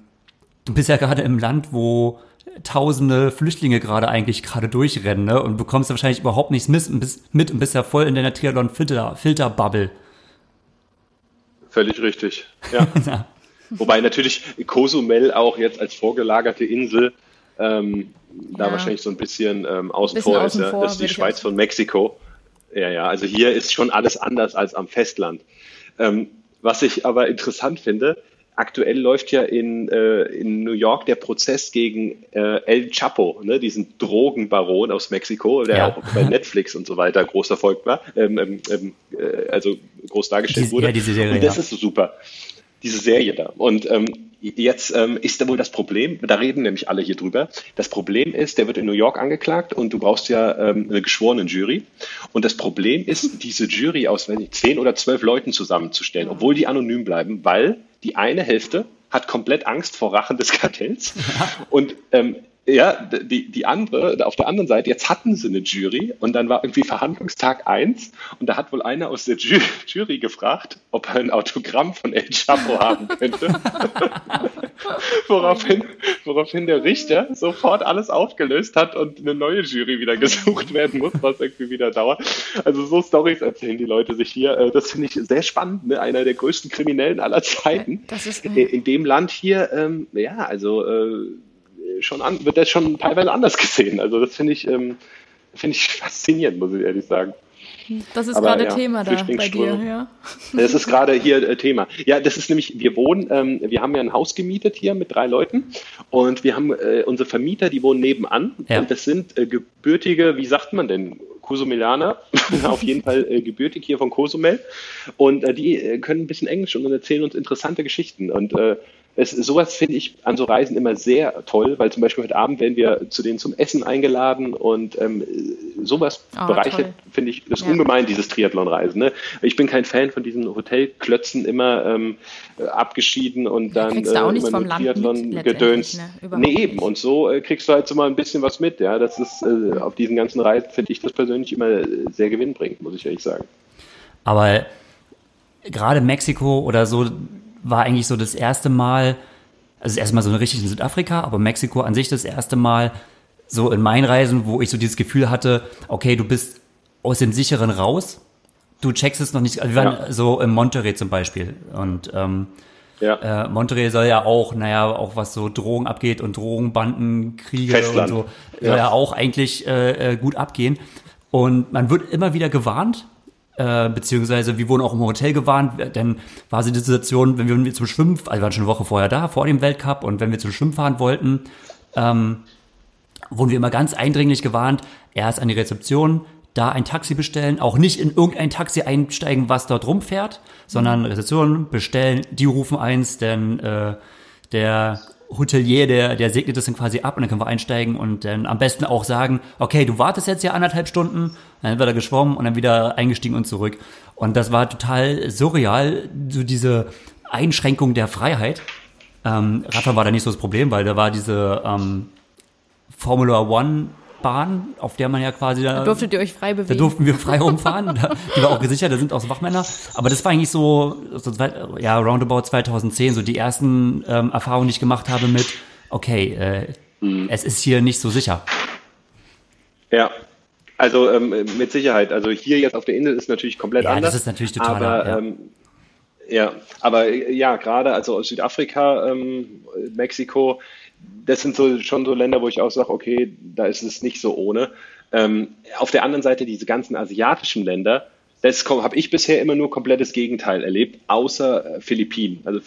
du bist ja gerade im Land, wo tausende Flüchtlinge gerade eigentlich gerade durchrennen ne? und bekommst wahrscheinlich überhaupt nichts mit und bist, mit und bist ja voll in deiner Triathlon-Filter-Bubble. Völlig richtig. Ja. Wobei natürlich Cozumel auch jetzt als vorgelagerte Insel ähm, da Ja. wahrscheinlich so ein bisschen ähm, außen Bisschen vor außen ist. Ja. vor, Das ist die Schweiz von Mexiko. Ja, ja, also hier ist schon alles anders als am Festland. Ähm, was ich aber interessant finde, aktuell läuft ja in, äh, in New York der Prozess gegen äh, El Chapo, ne, diesen Drogenbaron aus Mexiko, der Ja. auch bei Netflix und so weiter groß erfolgt war, ähm, ähm, ähm, äh, also groß dargestellt wurde. ja, diese Serie, und das ja. ist so super diese Serie da. Und ähm, jetzt ähm, ist da wohl das Problem, da reden nämlich alle hier drüber. Das Problem ist, der wird in New York angeklagt und du brauchst ja ähm, eine geschworene Jury. Und das Problem ist, diese Jury aus wenn ich, zehn oder zwölf Leuten zusammenzustellen, obwohl die anonym bleiben, weil die eine Hälfte hat komplett Angst vor Rachen des Kartells. Und ähm, ja, die, die andere, auf der anderen Seite, jetzt hatten sie eine Jury und dann war irgendwie Verhandlungstag eins und da hat wohl einer aus der Ju Jury gefragt, ob er ein Autogramm von El Chapo haben könnte. woraufhin, woraufhin der Richter sofort alles aufgelöst hat und eine neue Jury wieder gesucht werden muss, was irgendwie wieder dauert. Also so Stories erzählen die Leute sich hier. Äh, Das finde ich sehr spannend. Ne? Einer der größten Kriminellen aller Zeiten. Das ist- in, in dem Land hier, ähm, ja, also äh, schon an, wird das schon teilweise anders gesehen. Also das finde ich, ähm, finde ich faszinierend, muss ich ehrlich sagen. Das ist gerade ja, Thema da bei dir, ja. Das ist gerade hier äh, Thema. Ja, das ist nämlich, wir wohnen, ähm, wir haben ja ein Haus gemietet hier mit drei Leuten und wir haben äh, unsere Vermieter, die wohnen nebenan Ja. und das sind äh, gebürtige, wie sagt man denn, Cozumelaner, auf jeden Fall äh, gebürtig hier von Cozumel. Und äh, die äh, können ein bisschen Englisch und erzählen uns interessante Geschichten. Und äh, es, sowas finde ich an so Reisen immer sehr toll, weil zum Beispiel heute Abend werden wir zu denen zum Essen eingeladen und ähm, sowas oh, bereichert, finde ich, das ja. ungemein, dieses Triathlon-Reisen. Ne? Ich bin kein Fan von diesen Hotelklötzen immer ähm, abgeschieden und dann ja, äh, immer nur Triathlon-Gedöns. Ne? Nee, eben. Und so äh, kriegst du halt so mal ein bisschen was mit. Ja, das ist äh, auf diesen ganzen Reisen, finde ich das persönlich immer sehr gewinnbringend, muss ich ehrlich sagen. Aber gerade Mexiko oder so, war eigentlich so das erste Mal, also erstmal so eine richtig in Südafrika, aber Mexiko an sich das erste Mal so in meinen Reisen, wo ich so dieses Gefühl hatte, okay, du bist aus dem Sicheren raus, du checkst es noch nicht. Also wir waren ja. so in Monterey zum Beispiel und ähm, ja. äh, Monterey soll ja auch, naja, auch was so Drogen abgeht und Drogenbanden, Kriege Festland. und so, soll ja, ja auch eigentlich äh, äh, gut abgehen. Und man wird immer wieder gewarnt, äh, beziehungsweise wir wurden auch im Hotel gewarnt, denn war sie die Situation, wenn wir zum Schwimmen, also wir waren schon eine Woche vorher da, vor dem Weltcup, und wenn wir zum Schwimmen fahren wollten, ähm, wurden wir immer ganz eindringlich gewarnt, erst an die Rezeption, da ein Taxi bestellen, auch nicht in irgendein Taxi einsteigen, was dort rumfährt, sondern Rezeption bestellen, die rufen eins, denn äh, der Hotelier, der, der segnet das dann quasi ab und dann können wir einsteigen und dann am besten auch sagen, okay, du wartest jetzt ja anderthalb Stunden, dann wird er geschwommen und dann wieder eingestiegen und zurück. Und das war total surreal, so diese Einschränkung der Freiheit. Ähm, Radfahren war da nicht so das Problem, weil da war diese ähm, Formula One Bahn, auf der man ja quasi da, da durftet ihr euch frei bewegen. Da durften wir frei rumfahren. die war auch gesichert, da sind auch so Wachmänner. Aber das war eigentlich so, so ja, roundabout 2010, so die ersten ähm, Erfahrungen, die ich gemacht habe mit, okay, äh, mhm. es ist hier nicht so sicher. Ja, also ähm, mit Sicherheit. Also hier jetzt auf der Insel ist natürlich komplett ja, anders. Das ist natürlich total. Aber, ja. Ähm, ja, aber ja, gerade also aus Südafrika, ähm, Mexiko, das sind so schon so Länder, wo ich auch sage, okay, da ist es nicht so ohne. Ähm, auf der anderen Seite diese ganzen asiatischen Länder, das habe ich bisher immer nur komplettes Gegenteil erlebt, außer äh, Philippinen. Also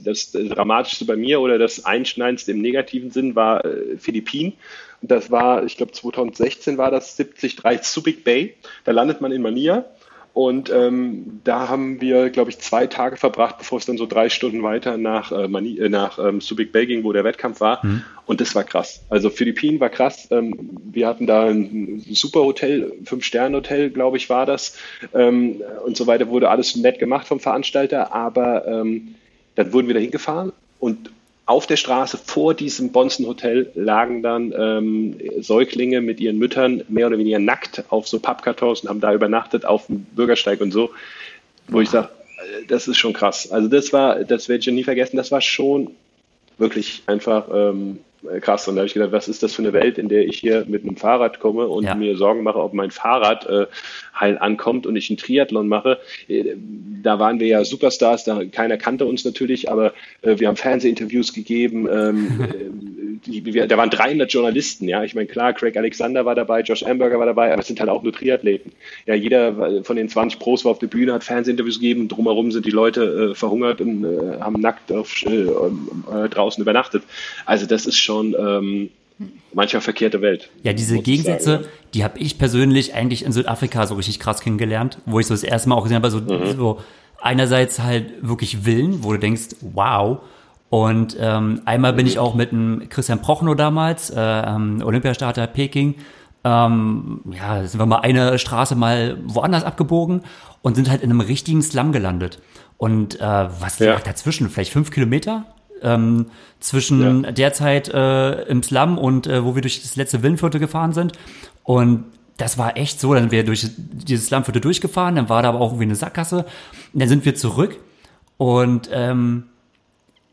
das, das, Dramatischste bei mir oder das Einschneidendste im negativen Sinn war äh, Philippinen. Das war, ich glaube 2016 war das 73 Subic Bay. Da landet man in Manila und ähm, da haben wir, glaube ich, zwei Tage verbracht, bevor es dann so drei Stunden weiter nach, äh, Mani äh, nach ähm, Subic Bay ging, wo der Wettkampf war. Mhm. Und das war krass. Also Philippinen war krass. Ähm, wir hatten da ein super Hotel, Fünf-Sterne-Hotel, glaube ich, war das. Ähm, und so weiter wurde alles nett gemacht vom Veranstalter. Aber ähm, dann wurden wir da hingefahren und auf der Straße vor diesem Bonzen Hotel lagen dann ähm, Säuglinge mit ihren Müttern mehr oder weniger nackt auf so Pappkartons und haben da übernachtet auf dem Bürgersteig und so, wo ich sage, äh, das ist schon krass. Also das war, das werde ich nie vergessen, das war schon wirklich einfach ähm, krass. Und da habe ich gedacht, was ist das für eine Welt, in der ich hier mit einem Fahrrad komme und ja. mir Sorgen mache, ob mein Fahrrad äh, heil ankommt und ich einen Triathlon mache. Äh, da waren wir ja Superstars, da keiner kannte uns natürlich, aber äh, wir haben Fernsehinterviews gegeben. Ähm, die, wir, da waren 300 Journalisten, ja. Ich meine, klar, Craig Alexander war dabei, Josh Amberger war dabei, aber es sind halt auch nur Triathleten. Ja, jeder von den 20 Pros war auf der Bühne, hat Fernsehinterviews gegeben. Drumherum sind die Leute äh, verhungert und äh, haben nackt auf, äh, äh, draußen übernachtet. Also das ist schon ähm, manchmal verkehrte Welt. Ja, diese Gegensätze, sagen, ja. die habe ich persönlich eigentlich in Südafrika so richtig krass kennengelernt, wo ich so das erste Mal auch gesehen habe, so, mhm. so einerseits halt wirklich Willen, wo du denkst, wow. Und ähm, einmal mhm. bin ich auch mit einem Christian Prochnow damals, äh, ähm, Olympiastarter Peking, ähm, ja, sind wir mal eine Straße mal woanders abgebogen und sind halt in einem richtigen Slum gelandet. Und äh, was ja. dazwischen? Vielleicht fünf Kilometer? Ähm, zwischen ja. der Zeit äh, im Slum und äh, wo wir durch das letzte Villenviertel gefahren sind. Und das war echt so, dann sind wir durch dieses Slumviertel durchgefahren, dann war da aber auch irgendwie eine Sackgasse. Und dann sind wir zurück und ähm,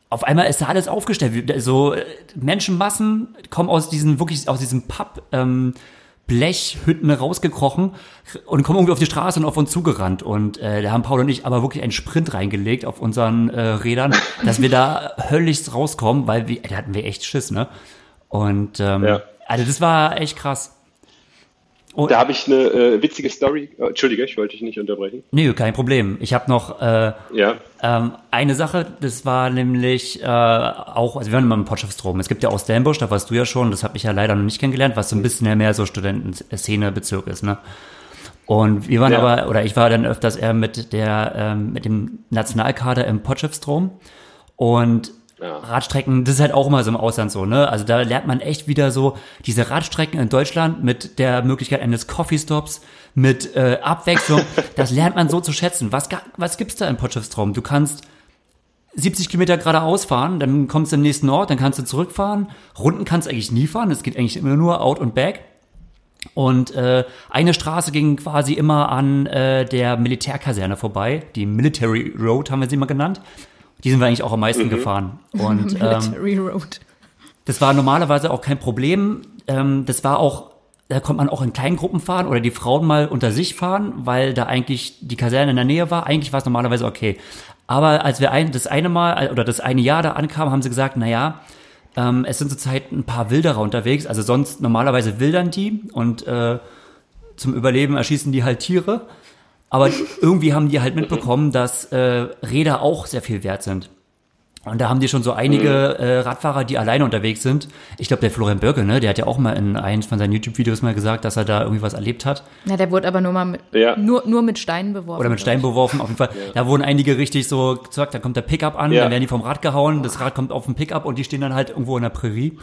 auf einmal ist da alles aufgestellt. So äh, Menschenmassen kommen aus diesen wirklich aus diesem Pub. Ähm, Blechhütten rausgekrochen und kommen irgendwie auf die Straße und auf uns zugerannt. Und äh, da haben Paul und ich aber wirklich einen Sprint reingelegt auf unseren äh, Rädern, dass wir da höllisch rauskommen, weil wir, da hatten wir echt Schiss, ne? Und ähm, ja. also das war echt krass. Und da habe ich eine äh, witzige Story. Oh, Entschuldige, ich wollte dich nicht unterbrechen. Nö, kein Problem. Ich habe noch äh, ja. ähm, eine Sache, das war nämlich äh, auch, also wir waren immer im Potschaftsstrom. Es gibt ja auch Stellenbosch, da warst du ja schon, das habe ich ja leider noch nicht kennengelernt, was so ein bisschen mehr so Studentenszene-Bezirk ist, ne? Und wir waren ja. aber, oder ich war dann öfters eher mit der, ähm, mit dem Nationalkader im Potschaftsstrom. Und ja. Radstrecken, das ist halt auch immer so im Ausland so, ne? Also da lernt man echt wieder so diese Radstrecken in Deutschland mit der Möglichkeit eines Coffee Stops, mit äh, Abwechslung, das lernt man so zu schätzen. Was, was gibt's da in Potchefstroom? Du kannst 70 Kilometer geradeaus fahren, dann kommst du im nächsten Ort, dann kannst du zurückfahren. Runden kannst du eigentlich nie fahren, es geht eigentlich immer nur out und back. Und äh, eine Straße ging quasi immer an äh, der Militärkaserne vorbei, die Military Road haben wir sie mal genannt. Die sind wir eigentlich auch am meisten mhm. gefahren. Und ähm, Road. das war normalerweise auch kein Problem. Ähm, das war auch, da konnte man auch in kleinen Gruppen fahren oder die Frauen mal unter sich fahren, weil da eigentlich die Kaserne in der Nähe war. Eigentlich war es normalerweise okay. Aber als wir ein, das eine Mal oder das eine Jahr da ankamen, haben sie gesagt, na ja, ähm, es sind zurzeit ein paar Wilderer unterwegs. Also sonst normalerweise wildern die und äh, zum Überleben erschießen die halt Tiere. Aber irgendwie haben die halt mitbekommen, dass äh, Räder auch sehr viel wert sind. Und da haben die schon so einige mhm. äh, Radfahrer, die alleine unterwegs sind. Ich glaube, der Florian Bürke, ne, der hat ja auch mal in einem von seinen YouTube-Videos mal gesagt, dass er da irgendwie was erlebt hat. Ja, der wurde aber nur mal mit, ja. nur, nur mit Steinen beworfen. Oder mit Steinen beworfen, auf jeden Fall. Ja. Da wurden einige richtig so gesagt, da kommt der Pickup an, ja. dann werden die vom Rad gehauen, das Rad kommt auf den Pickup und die stehen dann halt irgendwo in der Prärie.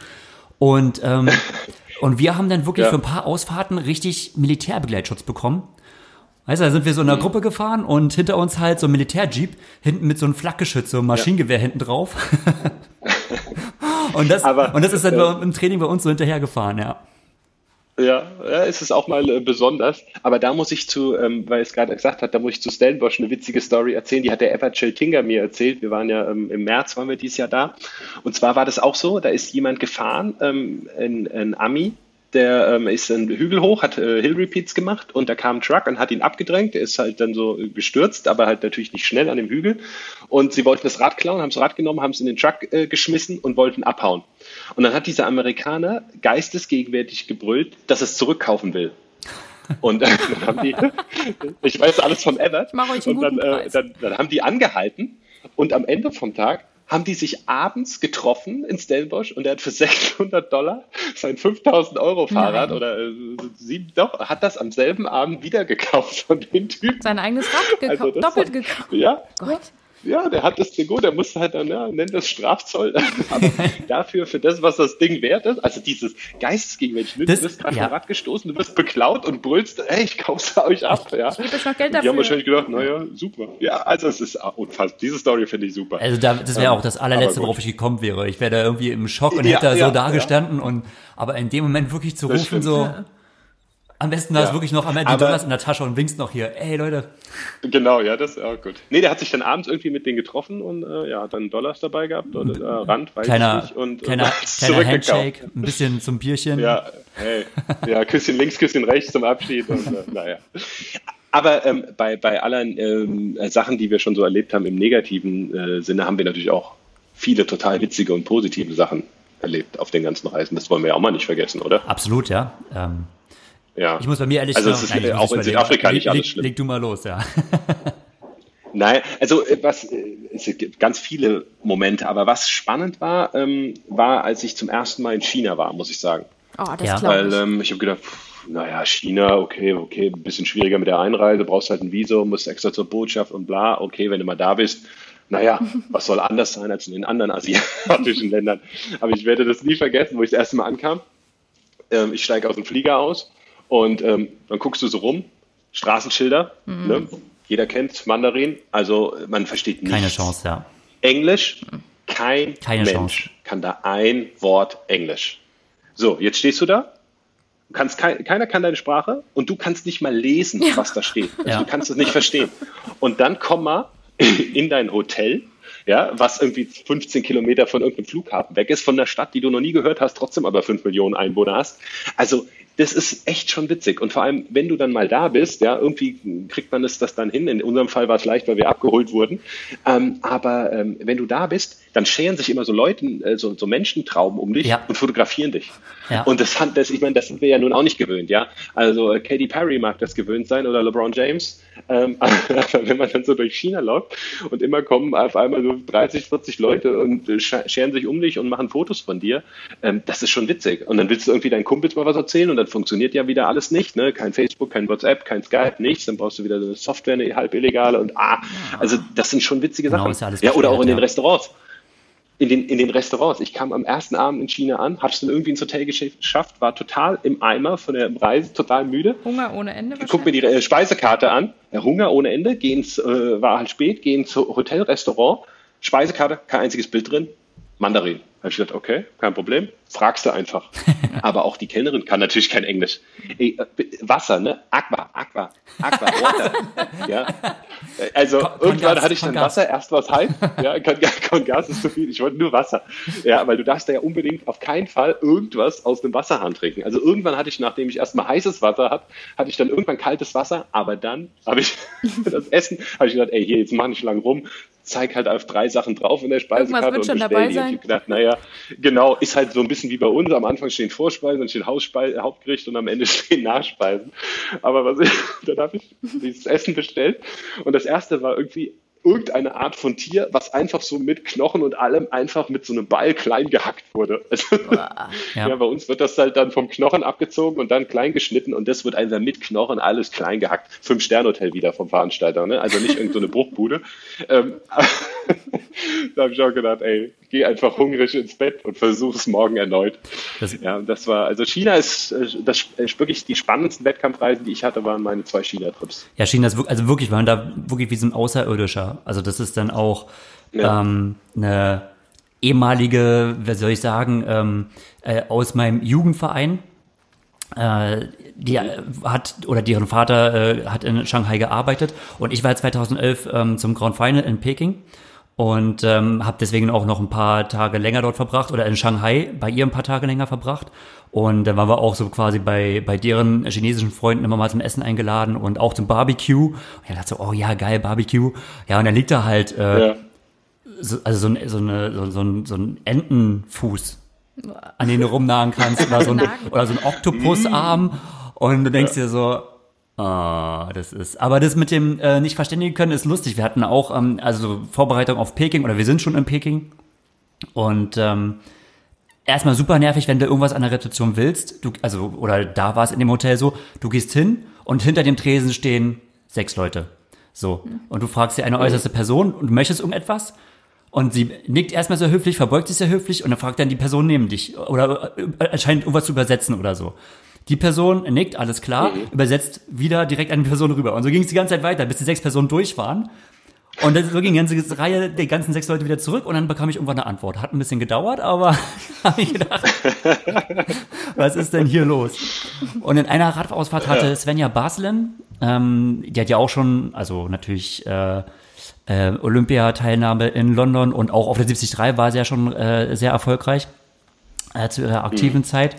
Und, ähm, und wir haben dann wirklich für ein paar Ausfahrten richtig Militärbegleitschutz bekommen. Weißt du, da sind wir so in einer mhm. Gruppe gefahren und hinter uns halt so ein Militärjeep, hinten mit so einem Flakgeschütz, so einem Maschinengewehr ja. hinten drauf. und, das, Aber, und das ist dann äh, im Training bei uns so hinterher gefahren, ja. Ja, ja, ist es auch mal äh, besonders. Aber da muss ich zu, ähm, weil es gerade gesagt hat, da muss ich zu Stellenbosch eine witzige Story erzählen. Die hat der Eva Cheltinger mir erzählt. Wir waren ja ähm, im März, waren wir dieses Jahr da. Und zwar war das auch so, da ist jemand gefahren, ähm, ein, ein Ami, der ähm, ist einen Hügel hoch, hat äh, Hill Repeats gemacht und da kam ein Truck und hat ihn abgedrängt. Der ist halt dann so gestürzt, aber halt natürlich nicht schnell an dem Hügel. Und sie wollten das Rad klauen, haben das Rad genommen, haben es in den Truck äh, geschmissen und wollten abhauen. Und dann hat dieser Amerikaner geistesgegenwärtig gebrüllt, dass es zurückkaufen will. Und dann haben die, ich weiß alles von Ever, und dann, äh, dann, dann haben die angehalten und am Ende vom Tag haben die sich abends getroffen in Stellenbosch und er hat für 600 Dollar sein 5000 Euro Fahrrad Nein. oder äh, sieben, doch, hat das am selben Abend wieder gekauft von den Typen. Sein eigenes Rad gekauft, also doppelt war, gekauft. Ja. Gott. Ja, der hat das Ding gut, der musste halt dann, ja, nennt das Strafzoll. Aber dafür, für das, was das Ding wert ist, also dieses Geistesgegenmensch, du bist gerade ja. Rad gestoßen, du wirst beklaut und brüllst, ey, ich kauf's euch ab, ja. Ich gebe noch Geld dafür. Die haben wahrscheinlich gedacht, naja, super. Ja, also es ist unfassbar. Diese Story finde ich super. Also da, das wäre auch das allerletzte, worauf ich gekommen wäre. Ich wäre da irgendwie im Schock und ja, hätte da ja, so dagestanden und, aber in dem Moment wirklich zu rufen, so, am besten da ja. ist wirklich noch am Ende die Dollars in der Tasche und winkst noch hier, ey Leute. Genau, ja, das ist auch gut. Nee, der hat sich dann abends irgendwie mit denen getroffen und äh, ja, hat dann Dollars dabei gehabt und äh, Rand, weiß kleiner, ich nicht. Und, kleiner, und kleiner Handshake, ein bisschen zum Bierchen. Ja, hey, ja, Küsschen links, Küsschen rechts zum Abschied und äh, naja. Aber ähm, bei, bei allen ähm, Sachen, die wir schon so erlebt haben im negativen äh, Sinne, haben wir natürlich auch viele total witzige und positive Sachen erlebt auf den ganzen Reisen. Das wollen wir ja auch mal nicht vergessen, oder? Absolut, ja. Ähm, ja. Ich muss bei mir ehrlich also sagen, nein, auch in Südafrika nicht alles schlimm. Leg, du mal los, ja. Nein, also äh, was äh, es gibt ganz viele Momente, aber was spannend war, ähm, war, als ich zum ersten Mal in China war, muss ich sagen. Oh, das ja. Weil ähm, ich habe gedacht, pff, naja, China, okay, okay, ein bisschen schwieriger mit der Einreise, brauchst halt ein Visum, musst extra zur Botschaft und bla, okay, wenn du mal da bist, naja, was soll anders sein als in den anderen asiatischen Ländern? Aber ich werde das nie vergessen, wo ich das erste Mal ankam. Ähm, ich steige aus dem Flieger aus und ähm, dann guckst du so rum, Straßenschilder, mhm. ne? jeder kennt Mandarin, also man versteht nichts. Keine Chance, ja. Englisch, kein Keine Mensch Chance. kann da ein Wort Englisch. So, jetzt stehst du da, kannst kein, keiner kann deine Sprache und du kannst nicht mal lesen, ja. was da steht. Also ja. Du kannst es nicht verstehen. Und dann komm mal in dein Hotel ja, was irgendwie 15 Kilometer von irgendeinem Flughafen weg ist, von der Stadt, die du noch nie gehört hast, trotzdem aber 5 Millionen Einwohner hast. Also das ist echt schon witzig. Und vor allem, wenn du dann mal da bist, ja, irgendwie kriegt man das, das dann hin. In unserem Fall war es leicht, weil wir abgeholt wurden. Ähm, aber ähm, wenn du da bist, dann scheren sich immer so Leute, äh, so, so Menschentrauben um dich Ja. und fotografieren dich. Ja. Und das fand das, ich meine, das sind wir ja nun auch nicht gewöhnt, ja. Also äh, Katy Perry mag das gewöhnt sein oder LeBron James. Ähm, aber wenn man dann so durch China läuft und immer kommen auf einmal so 30, 40 Leute und äh, sche- scheren sich um dich und machen Fotos von dir, ähm, das ist schon witzig. Und dann willst du irgendwie deinen Kumpels mal was erzählen und dann funktioniert ja wieder alles nicht, ne? Kein Facebook, kein WhatsApp, kein Skype, nichts. Dann brauchst du wieder so eine Software, eine halb illegale und ah, also das sind schon witzige Genau, Sachen. ist ja alles ja, oder auch in den. Restaurants in den, in den Restaurants. Ich kam am ersten Abend in China an, hab's dann irgendwie ins Hotel geschafft, war total im Eimer von der Reise, total müde. Hunger ohne Ende Guck mir die äh, Speisekarte an, ja, Hunger ohne Ende, geh ins, äh, war halt spät, geh ins Hotel, Restaurant, Speisekarte, kein einziges Bild drin, Mandarin. Hab ich gedacht, okay, kein Problem, fragst du einfach. Aber auch die Kellnerin kann natürlich kein Englisch. Ey, äh, Wasser, ne? Aqua, Aqua, Aqua, Water. ja. Also Kon- irgendwann Kongas, hatte ich dann Kongas. Wasser, erst was heiß. Ja, Kon- Kongas ist zu viel, ich wollte nur Wasser. Ja, weil du darfst da ja unbedingt auf keinen Fall irgendwas aus dem Wasserhahn trinken. Also irgendwann hatte ich, nachdem ich erstmal heißes Wasser hatte, hatte ich dann irgendwann kaltes Wasser, aber dann habe ich das Essen, habe ich gedacht, ey, hier, jetzt mach nicht lang rum, zeig halt auf drei Sachen drauf in der Speisekarte wird und schon bestell dabei die. sein. Ich hab gedacht, naja, genau, ist halt so ein bisschen wie bei uns. Am Anfang stehen Vorspeisen, dann steht Hausspeise, Hauptgericht und am Ende stehen Nachspeisen. Aber was ich, dann habe ich dieses Essen bestellt und das erste war irgendwie irgendeine Art von Tier, was einfach so mit Knochen und allem einfach mit so einem Ball klein gehackt wurde. Also, Ja. ja. bei uns wird das halt dann vom Knochen abgezogen und dann klein geschnitten und das wird einfach mit Knochen alles klein gehackt. Fünf-Sterne-Hotel wieder vom Veranstalter, ne? Also nicht irgendeine so eine Bruchbude. Ähm, da habe ich auch gedacht, ey, geh einfach hungrig ins Bett und versuch es morgen erneut. Das- ja, das war, also China ist, äh, das ist wirklich die spannendsten Wettkampfreisen, die ich hatte, waren meine zwei China-Trips. Ja, China ist wirklich, also wirklich, man da wirklich wie so ein Außerirdischer. Also das ist dann auch Ja. ähm, eine ehemalige, wer soll ich sagen, ähm, äh, aus meinem Jugendverein. Äh, die äh, hat oder deren Vater äh, hat in Shanghai gearbeitet und ich war 2011 ähm, zum Grand Final in Peking und ähm, habe deswegen auch noch ein paar Tage länger dort verbracht oder in Shanghai bei ihr ein paar Tage länger verbracht und dann waren wir auch so quasi bei bei deren chinesischen Freunden immer mal zum Essen eingeladen und auch zum Barbecue. Und ich dachte so, oh ja geil Barbecue, ja und dann liegt da halt äh, Ja. so, also so, ein, so, eine, so, so, ein, so ein Entenfuß, an den du rumnagen kannst, oder so ein, oder so ein Oktopusarm. Und du denkst dir so, ah, das ist. Aber das mit dem äh, nicht verständigen können ist lustig. Wir hatten auch, ähm, also Vorbereitung auf Peking, oder wir sind schon in Peking. Und ähm, erstmal super nervig, wenn du irgendwas an der Rezeption willst. Du, also, oder da war es in dem Hotel so, du gehst hin und hinter dem Tresen stehen sechs Leute. So. Und du fragst dir eine äußerste Person und möchtest irgendetwas. Und sie nickt erstmal sehr höflich, verbeugt sich sehr höflich und dann fragt dann die Person neben dich oder äh, scheint irgendwas zu übersetzen oder so. Die Person nickt, alles klar, übersetzt wieder direkt an die Person rüber. Und so ging es die ganze Zeit weiter, bis die sechs Personen durch waren. Und dann so ging die ganze Reihe, die ganzen sechs Leute wieder zurück und dann bekam ich irgendwann eine Antwort. Hat ein bisschen gedauert, aber habe ich gedacht, was ist denn hier los? Und in einer Radausfahrt hatte Svenja Baslen, ähm, die hat ja auch schon, also natürlich äh, äh, Olympiateilnahme in London und auch auf der 73 war sie ja schon äh, sehr erfolgreich äh, zu ihrer aktiven Zeit.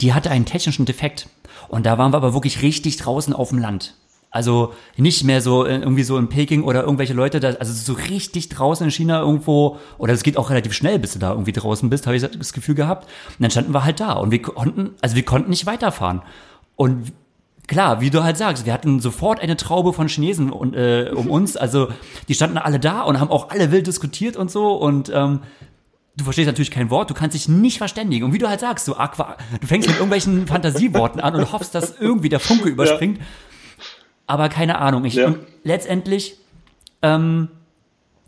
Die hatte einen technischen Defekt und da waren wir aber wirklich richtig draußen auf dem Land. Also nicht mehr so äh, irgendwie so in Peking oder irgendwelche Leute, da, also so richtig draußen in China irgendwo, oder es geht auch relativ schnell, bis du da irgendwie draußen bist, habe ich das Gefühl gehabt. Und dann standen wir halt da und wir konnten, also wir konnten nicht weiterfahren. Und klar, wie du halt sagst, wir hatten sofort eine Traube von Chinesen und, äh, um uns, also die standen alle da und haben auch alle wild diskutiert und so und ähm, du verstehst natürlich kein Wort, du kannst dich nicht verständigen. Und wie du halt sagst, so Aqua, du fängst mit irgendwelchen Fantasieworten an und hoffst, dass irgendwie der Funke überspringt. Aber keine Ahnung. Ich, Ja. Und letztendlich, ähm,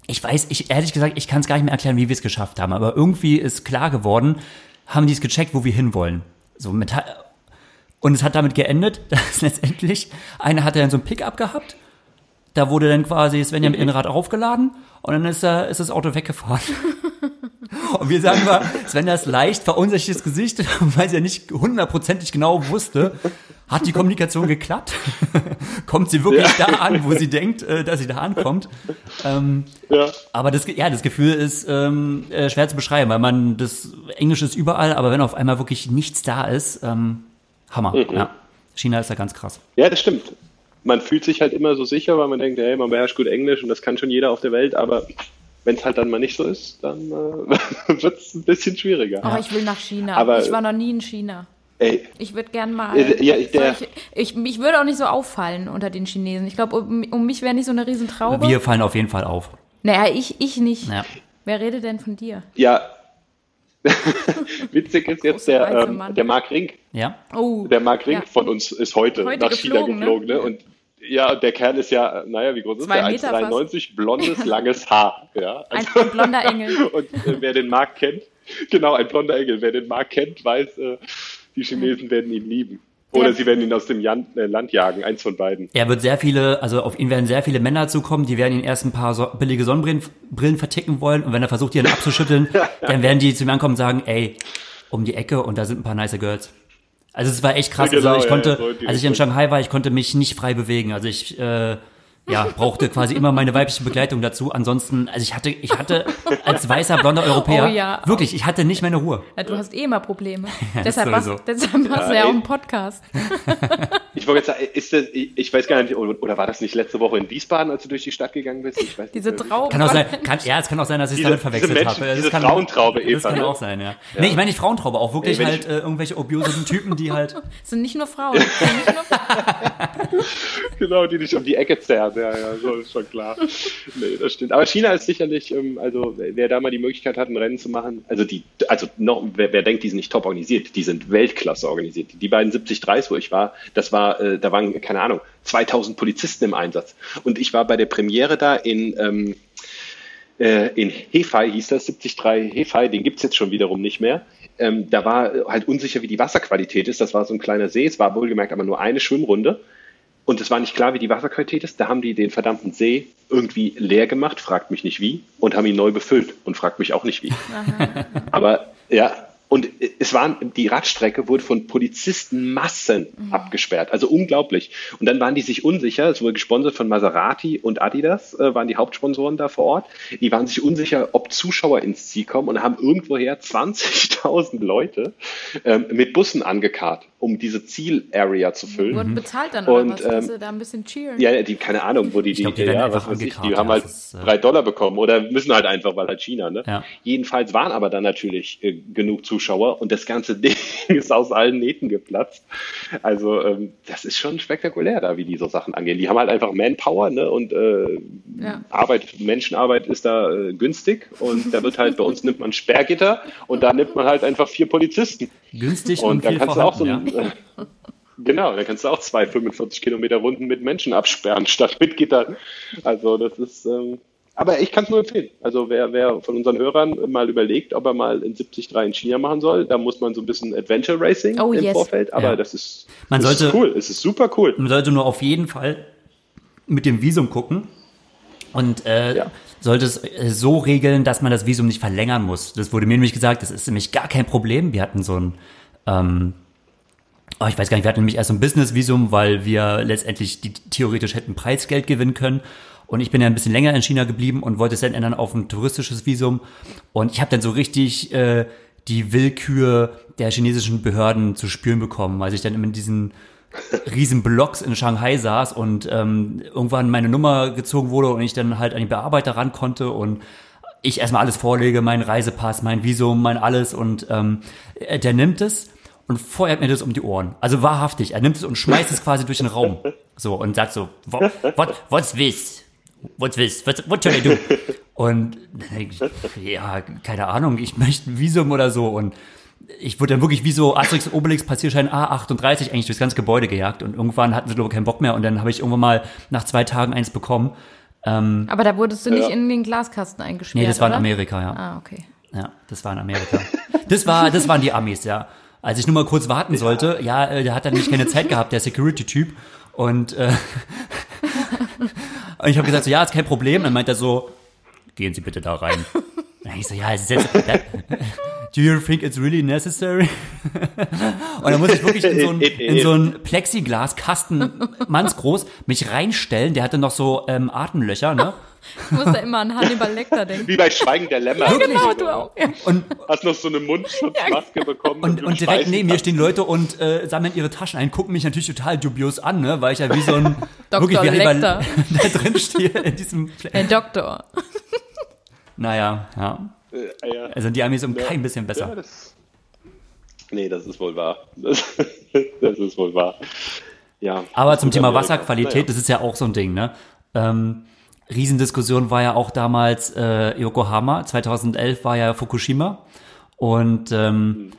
ich weiß, ich ehrlich gesagt, ich kann es gar nicht mehr erklären, wie wir es geschafft haben. Aber irgendwie ist klar geworden, haben die es gecheckt, wo wir hinwollen. So mit, und es hat damit geendet, dass letztendlich einer hatte dann so ein Pickup gehabt. Da wurde dann quasi Svenja mit Innenrad aufgeladen und dann ist, er, ist das Auto weggefahren. Und wir sagen mal, Svenja ist leicht verunsichertes Gesicht, weil sie ja nicht hundertprozentig genau wusste, hat die Kommunikation geklappt? kommt sie wirklich da an, wo sie denkt, äh, dass sie da ankommt? Ähm, Ja. aber das, ja, das Gefühl ist ähm, äh, schwer zu beschreiben, weil man das Englisch ist überall, aber wenn auf einmal wirklich nichts da ist, ähm, Hammer. Ja. China ist da ganz krass. Ja, das stimmt. Man fühlt sich halt immer so sicher, weil man denkt, hey, man beherrscht gut Englisch und das kann schon jeder auf der Welt, aber wenn es halt dann mal nicht so ist, dann äh, wird es ein bisschen schwieriger. Oh, ich will nach China. Aber- ich war noch nie in China. Ey, Ich würde gern mal. Äh, ja, der- solche, ich, ich würde auch nicht so auffallen unter den Chinesen. Ich glaube, um, um mich wäre nicht so eine Riesentraube. Wir fallen auf jeden Fall auf. Naja, ich, ich nicht. Ja. Wer redet denn von dir? ja. Witzig ist jetzt der, ähm, der Marc Rink. Ja? Oh. Der Marc Rink Ja. von uns ist heute, Heute nach China geflogen, ne? geflogen. Ne? Und ja, der Kerl ist ja, naja, wie groß ist der? Meter 1,93, blondes, langes Haar. Ja, Ein, ein blonder Engel. Und äh, wer den Marc kennt, genau, ein blonder Engel, wer den Marc kennt, weiß, äh, die Chinesen werden ihn lieben. Oder Ja. sie werden ihn aus dem Jan äh, Land jagen, eins von beiden. Er wird sehr viele, also auf ihn werden sehr viele Männer zukommen, die werden ihn erst ein paar so billige Sonnenbrillen Brillen verticken wollen und wenn er versucht, die dann abzuschütteln, dann werden die zu mir ankommen und sagen, ey, um die Ecke und da sind ein paar nice Girls. Also es war echt krass. Ja, genau, also ich konnte, ja, so als ich in. Shanghai war, ich konnte mich nicht frei bewegen. Also ich äh, ja, brauchte quasi immer meine weibliche Begleitung dazu. Ansonsten, also ich hatte, ich hatte als weißer blonder Europäer Oh ja. wirklich, ich hatte nicht meine Ruhe. Ja, du hast eh immer Probleme. das deshalb, sowieso. deshalb hast du Ja, ja auch einen Podcast. Ich wollte jetzt sagen, ist das, ich, weiß gar nicht, oder, war das nicht letzte Woche in Wiesbaden, als du durch die Stadt gegangen bist? Ich weiß nicht Diese mehr. Trauben. Kann auch sein, kann, ja, es kann auch sein, dass ich es Diese- damit verwechselt diese Menschen- habe. diese das kann, Frauentraube, Das Eva, kann ne? auch sein, ja. Nee, ich meine nicht Frauentraube, auch wirklich wenn halt äh, irgendwelche obiosen Typen, die halt Es sind nicht nur Frauen. Es sind nicht nur Frauen. Genau, die dich um die Ecke zerren. Ja, ja, so ist schon klar. Nee, das stimmt. Aber China ist sicherlich, ähm, also wer da mal die Möglichkeit hat, ein Rennen zu machen, also die, also noch, wer, wer denkt, die sind nicht top organisiert, die sind Weltklasse organisiert. Die beiden 70-3s, wo ich war, das war, äh, da waren, keine Ahnung, 2000 Polizisten im Einsatz. Und ich war bei der Premiere da in, ähm, äh, in Hefei hieß das, 73 Hefei, den gibt's jetzt schon wiederum nicht mehr. Ähm, da war halt unsicher, wie die Wasserqualität ist. Das war so ein kleiner See, es war wohlgemerkt aber nur eine Schwimmrunde. Und es war nicht klar, wie die Wasserqualität ist. Da haben die den verdammten See irgendwie leer gemacht, fragt mich nicht wie, und haben ihn neu befüllt und fragt mich auch nicht wie. Aber ja, und es waren, die Radstrecke wurde von Polizistenmassen abgesperrt. Also unglaublich. Und dann waren die sich unsicher, es wurde gesponsert von Maserati und Adidas, äh, waren die Hauptsponsoren da vor Ort. Die waren sich unsicher, ob Zuschauer ins Ziel kommen und haben irgendwoher 20.000 Leute ähm, mit Bussen angekarrt, um diese Zielarea zu füllen. Wurden bezahlt dann Und, oder was? Ähm, sie da ein bisschen cheeren. Ja, die, keine Ahnung, wo die, die, glaub, die ja, einfach was weiß ich, die haben halt ist, äh, drei Dollar bekommen oder müssen halt einfach, weil halt China, ne? Ja. Jedenfalls waren aber dann natürlich äh, genug Zuschauer und das ganze Ding ist aus allen Nähten geplatzt. Also, ähm, das ist schon spektakulär da, wie die so Sachen angehen. Die haben halt einfach Manpower, ne? Und äh, Ja. Arbeit, Menschenarbeit ist da äh, günstig und da wird halt, bei uns nimmt man Sperrgitter und da nimmt man halt einfach vier Polizisten. günstig und, Und dann viel kannst du auch so ein, Genau, dann kannst du auch zwei 45 Kilometer Runden mit Menschen absperren, statt mit Gittern. Also das ist, ähm, aber ich kann es nur empfehlen. Also wer, wer von unseren Hörern mal überlegt, ob er mal in 73 in China machen soll, da muss man so ein bisschen Adventure Racing Oh, im yes. Vorfeld, aber Ja. das ist, Man das sollte- ist cool, es ist super cool. Man sollte nur auf jeden Fall mit dem Visum gucken und äh, Ja. sollte es äh, so regeln, dass man das Visum nicht verlängern muss. Das wurde mir nämlich gesagt, das ist nämlich gar kein Problem. Wir hatten so ein, ähm, oh, ich weiß gar nicht, wir hatten nämlich erst so ein Business-Visum, weil wir letztendlich die, theoretisch hätten Preisgeld gewinnen können. Und ich bin ja ein bisschen länger in China geblieben und wollte es dann ändern auf ein touristisches Visum. Und ich habe dann so richtig äh, die Willkür der chinesischen Behörden zu spüren bekommen, weil ich dann immer in diesen riesen Blocks in Shanghai saß und ähm, irgendwann meine Nummer gezogen wurde und ich dann halt an die Bearbeiter ran konnte und ich erstmal alles vorlege, mein Reisepass, mein Visum, mein alles und ähm, äh, der nimmt es und feuert mir das um die Ohren. Also wahrhaftig, er nimmt es und schmeißt es quasi durch den Raum. So und sagt so, what, what, what's this? What's this? What, what should I do? Und dann denk ich, ja, keine Ahnung, ich möchte ein Visum oder so und ich wurde dann wirklich wie so Asterix und Obelix Passierschein A38 eigentlich durchs ganze Gebäude gejagt und irgendwann hatten sie glaube ich keinen Bock mehr und dann habe ich irgendwann mal nach zwei Tagen eins bekommen. Aber da wurdest du nicht Ja. in den Glaskasten eingesperrt, Nee, das war in oder? Amerika, ja. Ah, okay. Ja, das war in Amerika. Das war, das waren die Amis, ja. Als ich nur mal kurz warten sollte, ja, äh, der hat dann nicht keine Zeit gehabt, der Security-Typ. Und, äh, und ich habe gesagt, so, ja, ist kein Problem. Dann meint er so, gehen Sie bitte da rein. Und ich so, ja, es ist jetzt, do you think it's really necessary? Und dann muss ich wirklich in so ein, in so ein Plexiglaskasten, mannsgroß, mich reinstellen. Der hatte noch so ähm, Atemlöcher, ne? Ich muss da immer an Hannibal Lecter denken. Wie bei Schweigen der Lämmer. Genau, du auch. Ja. Und, Hast noch so eine Mundschutzmaske bekommen. Und, und direkt neben mir stehen Leute und äh, sammeln ihre Taschen ein, gucken mich natürlich total dubios an, ne? weil ich ja wie so ein Dr. wirklich wie Hannibal Lecter. da drin stehe in diesem Herr Doktor. Naja, ja. Äh, ja. Also die Amis um Ja. kein bisschen Ja, besser. das, nee, das ist wohl wahr. Das, das ist wohl wahr. Ja. Aber zum Thema Amerika. Wasserqualität, Naja. das ist ja auch so ein Ding, ne? Ähm, Riesendiskussion war ja auch damals äh, Yokohama, 2011 war ja Fukushima und ähm, ko-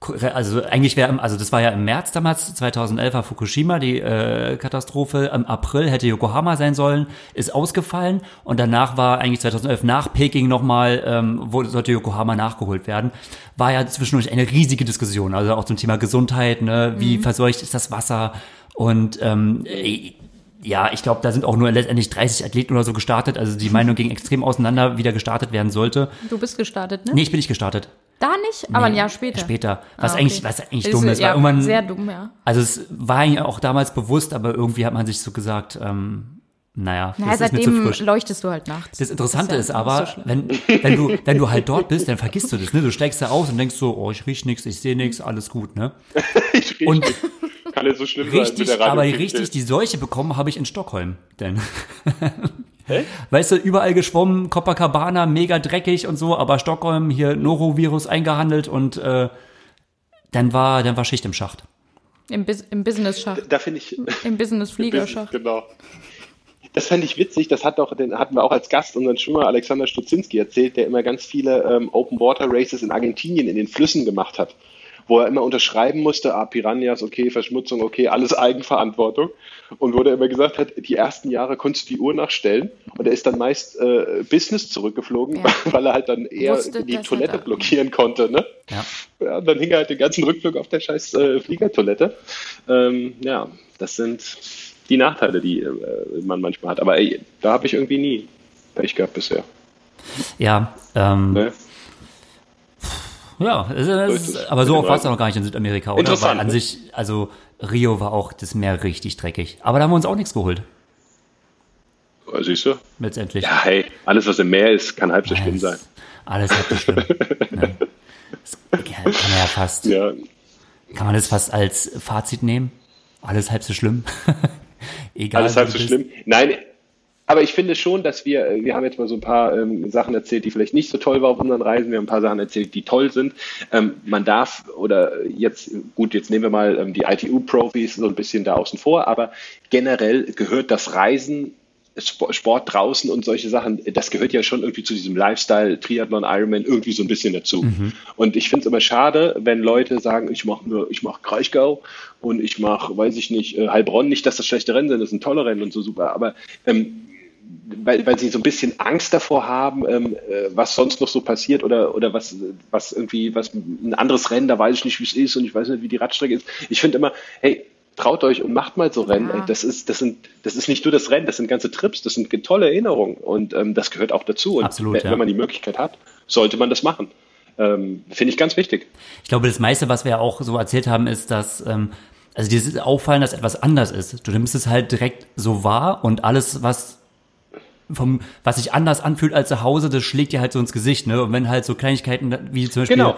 also eigentlich wäre, also das war ja im März damals, 2011 war Fukushima, die äh, Katastrophe, im April hätte Yokohama sein sollen, ist ausgefallen und danach war eigentlich 2011 nach Peking nochmal, ähm, wo sollte Yokohama nachgeholt werden, war ja zwischendurch eine riesige Diskussion, also auch zum Thema Gesundheit, ne, wie verseucht ist das Wasser und ähm, äh, ja, ich glaube, da sind auch nur letztendlich 30 Athleten oder so gestartet. Also die Meinung ging extrem auseinander, wie da gestartet werden sollte. Du bist gestartet, ne? Nee, ich bin nicht gestartet. Da nicht, aber ein Jahr später. Später. Was Ah, okay. eigentlich, was eigentlich Ist, dumm ist, ja, weil irgendwann, Sehr dumm, ja. also es war eigentlich auch damals bewusst, aber irgendwie hat man sich so gesagt, ähm, naja, Naja, das ist mir zu seitdem frisch. leuchtest du halt nachts. Das Interessante ja ist nicht aber, so wenn, wenn, du, wenn du halt dort bist, dann vergisst du das. Ne? Du steigst da aus und denkst so, oh, ich riech nichts, ich sehe nichts, alles gut. Ne? Ich riech Und nicht. Kann ja so schlimm sein mit richtig, der aber richtig die Seuche bekommen habe ich in Stockholm. Denn, weißt du, überall geschwommen, Copacabana, mega dreckig und so, aber Stockholm hier Norovirus eingehandelt und äh, dann war, dann war Schicht im Schacht. Im, Bus im Business-Schacht. Da finde ich. Im Business-Fliegerschacht. Genau. Das fand ich witzig, das hat doch, den hatten wir auch als Gast unseren Schwimmer Alexander Stutzinski erzählt, der immer ganz viele ähm, Open Water Races in Argentinien in den Flüssen gemacht hat, wo er immer unterschreiben musste, ah, Piranhas, okay, Verschmutzung, okay, alles Eigenverantwortung. Und wo der immer gesagt hat, die ersten Jahre konntest du die Uhr nachstellen und er ist dann meist äh, Business zurückgeflogen, Ja. weil er halt dann eher Wusste, die Toilette da- blockieren konnte, ne? Ja. Ja, und dann hing er halt den ganzen Rückflug auf der scheiß äh, Fliegertoilette. Ähm, ja, das sind die Nachteile, die äh, man manchmal hat. Aber ey, da habe ich irgendwie nie Pech gehabt bisher. Ja, ähm, Ne? ja, ist aber so oft war es noch gar nicht in Südamerika, oder? Interessant, Weil an sich, also Rio war auch das Meer richtig dreckig. Aber da haben wir uns auch nichts geholt, Oh, Siehst du? letztendlich. Ja, hey, alles, was im Meer ist, kann halb so schlimm sein. Alles halb so schlimm. Das kann man ja fast, Ja, kann man das fast als Fazit nehmen? Alles halb so schlimm. Egal. alles halb so schlimm. Nein, aber ich finde schon, dass wir, äh, wir haben jetzt mal so ein paar ähm, Sachen erzählt, die vielleicht nicht so toll waren auf unseren Reisen. Wir haben ein paar Sachen erzählt, die toll sind. Ähm, man darf, oder jetzt, gut, jetzt nehmen wir mal ähm, die ITU-Profis so ein bisschen da außen vor, aber generell gehört das Reisen Sp- Sport draußen und solche Sachen, das gehört ja schon irgendwie zu diesem Lifestyle, Triathlon, Ironman irgendwie so ein bisschen dazu. Und ich finde es immer schade, wenn Leute sagen, ich mache nur, ich mache Kraichgau und ich mache, weiß ich nicht, äh, Heilbronn, nicht, dass das schlechte Rennen sind, das sind tolle Rennen und so super, aber ähm, weil, weil sie so ein bisschen Angst davor haben, ähm, äh, was sonst noch so passiert oder, oder was, was irgendwie, was ein anderes Rennen, da weiß ich nicht, wie es ist und ich weiß nicht, wie die Radstrecke ist. Ich finde immer, hey, traut euch und macht mal so Rennen. Ja. Das ist, das sind, das ist nicht nur das Rennen, das sind ganze Trips, das sind tolle Erinnerungen und ähm, das gehört auch dazu. Und Absolut, wenn, ja. wenn man die Möglichkeit hat, sollte man das machen. Ähm, finde ich ganz wichtig. Ich glaube, das meiste, was wir auch so erzählt haben, ist, dass, ähm, also dieses Auffallen, dass etwas anders ist. Du nimmst es halt direkt so wahr und alles, was vom, was sich anders anfühlt als zu Hause, das schlägt dir halt so ins Gesicht, ne? Und wenn halt so Kleinigkeiten wie zum Beispiel, Genau.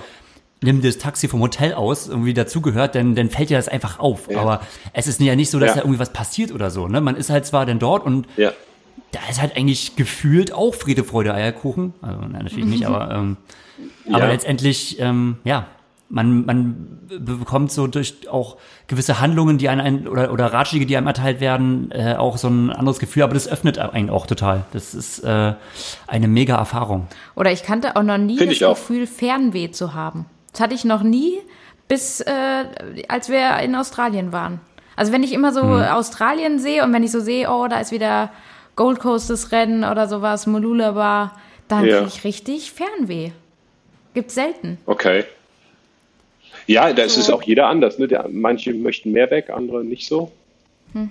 nimm das Taxi vom Hotel aus, irgendwie dazugehört, dann, dann fällt dir das einfach auf. Ja. Aber es ist ja nicht so, dass Ja. da irgendwie was passiert oder so, ne? Man ist halt zwar dann dort und Ja. da ist halt eigentlich gefühlt auch Friede, Freude, Eierkuchen. Also nein, natürlich nicht, aber, ähm, aber letztendlich, ähm, ja, man, man be- bekommt so durch auch gewisse Handlungen, die einem ein, oder, oder Ratschläge, die einem erteilt werden, äh, auch so ein anderes Gefühl, aber das öffnet einen auch total. Das ist äh, eine mega Erfahrung. Oder ich kannte auch noch nie Find das ich auch. Gefühl, Fernweh zu haben. Das hatte ich noch nie, bis äh, als wir in Australien waren. Also wenn ich immer so Mhm. Australien sehe und wenn ich so sehe, oh, da ist wieder Gold Coast das Rennen oder sowas, Mooloolaba, dann Ja. kriege ich richtig Fernweh. Gibt's selten. Okay. Ja, das So. ist auch jeder anders. Ne? Der, manche möchten mehr weg, andere nicht so. Hm.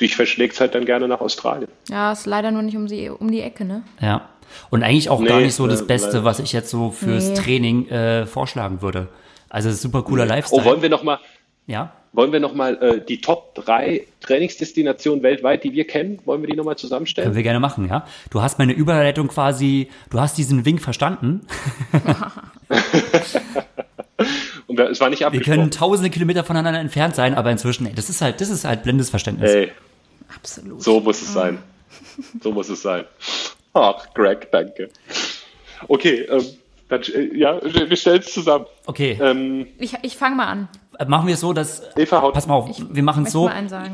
Dich verschlägt es halt dann gerne nach Australien. Ja, ist leider nur nicht um die, um die Ecke, ne? Ja. Und eigentlich auch Nee, gar nicht so das äh, Beste, leider. was ich jetzt so fürs Nee. Training äh, vorschlagen würde. Also super cooler Lifestyle. Oh, wollen wir noch mal, ja. wollen wir noch mal äh, die Top 3 Trainingsdestinationen weltweit, die wir kennen, wollen wir die noch mal zusammenstellen? Können wir gerne machen, ja. Du hast meine Überleitung quasi, du hast diesen Wink verstanden. Und wir, es war nicht Wir abgesprochen. können tausende Kilometer voneinander entfernt sein, aber inzwischen, ey, das ist halt, das ist halt blindes Verständnis. Ey, Absolut. so muss es sein. So muss es sein. Ach, Greg, danke. Okay, ähm, dann, äh, ja, wir stellen es zusammen. Okay, Ähm, Ich, ich fange mal an. machen wir es so, dass. Eva haut. Pass mal auf, wir machen es so.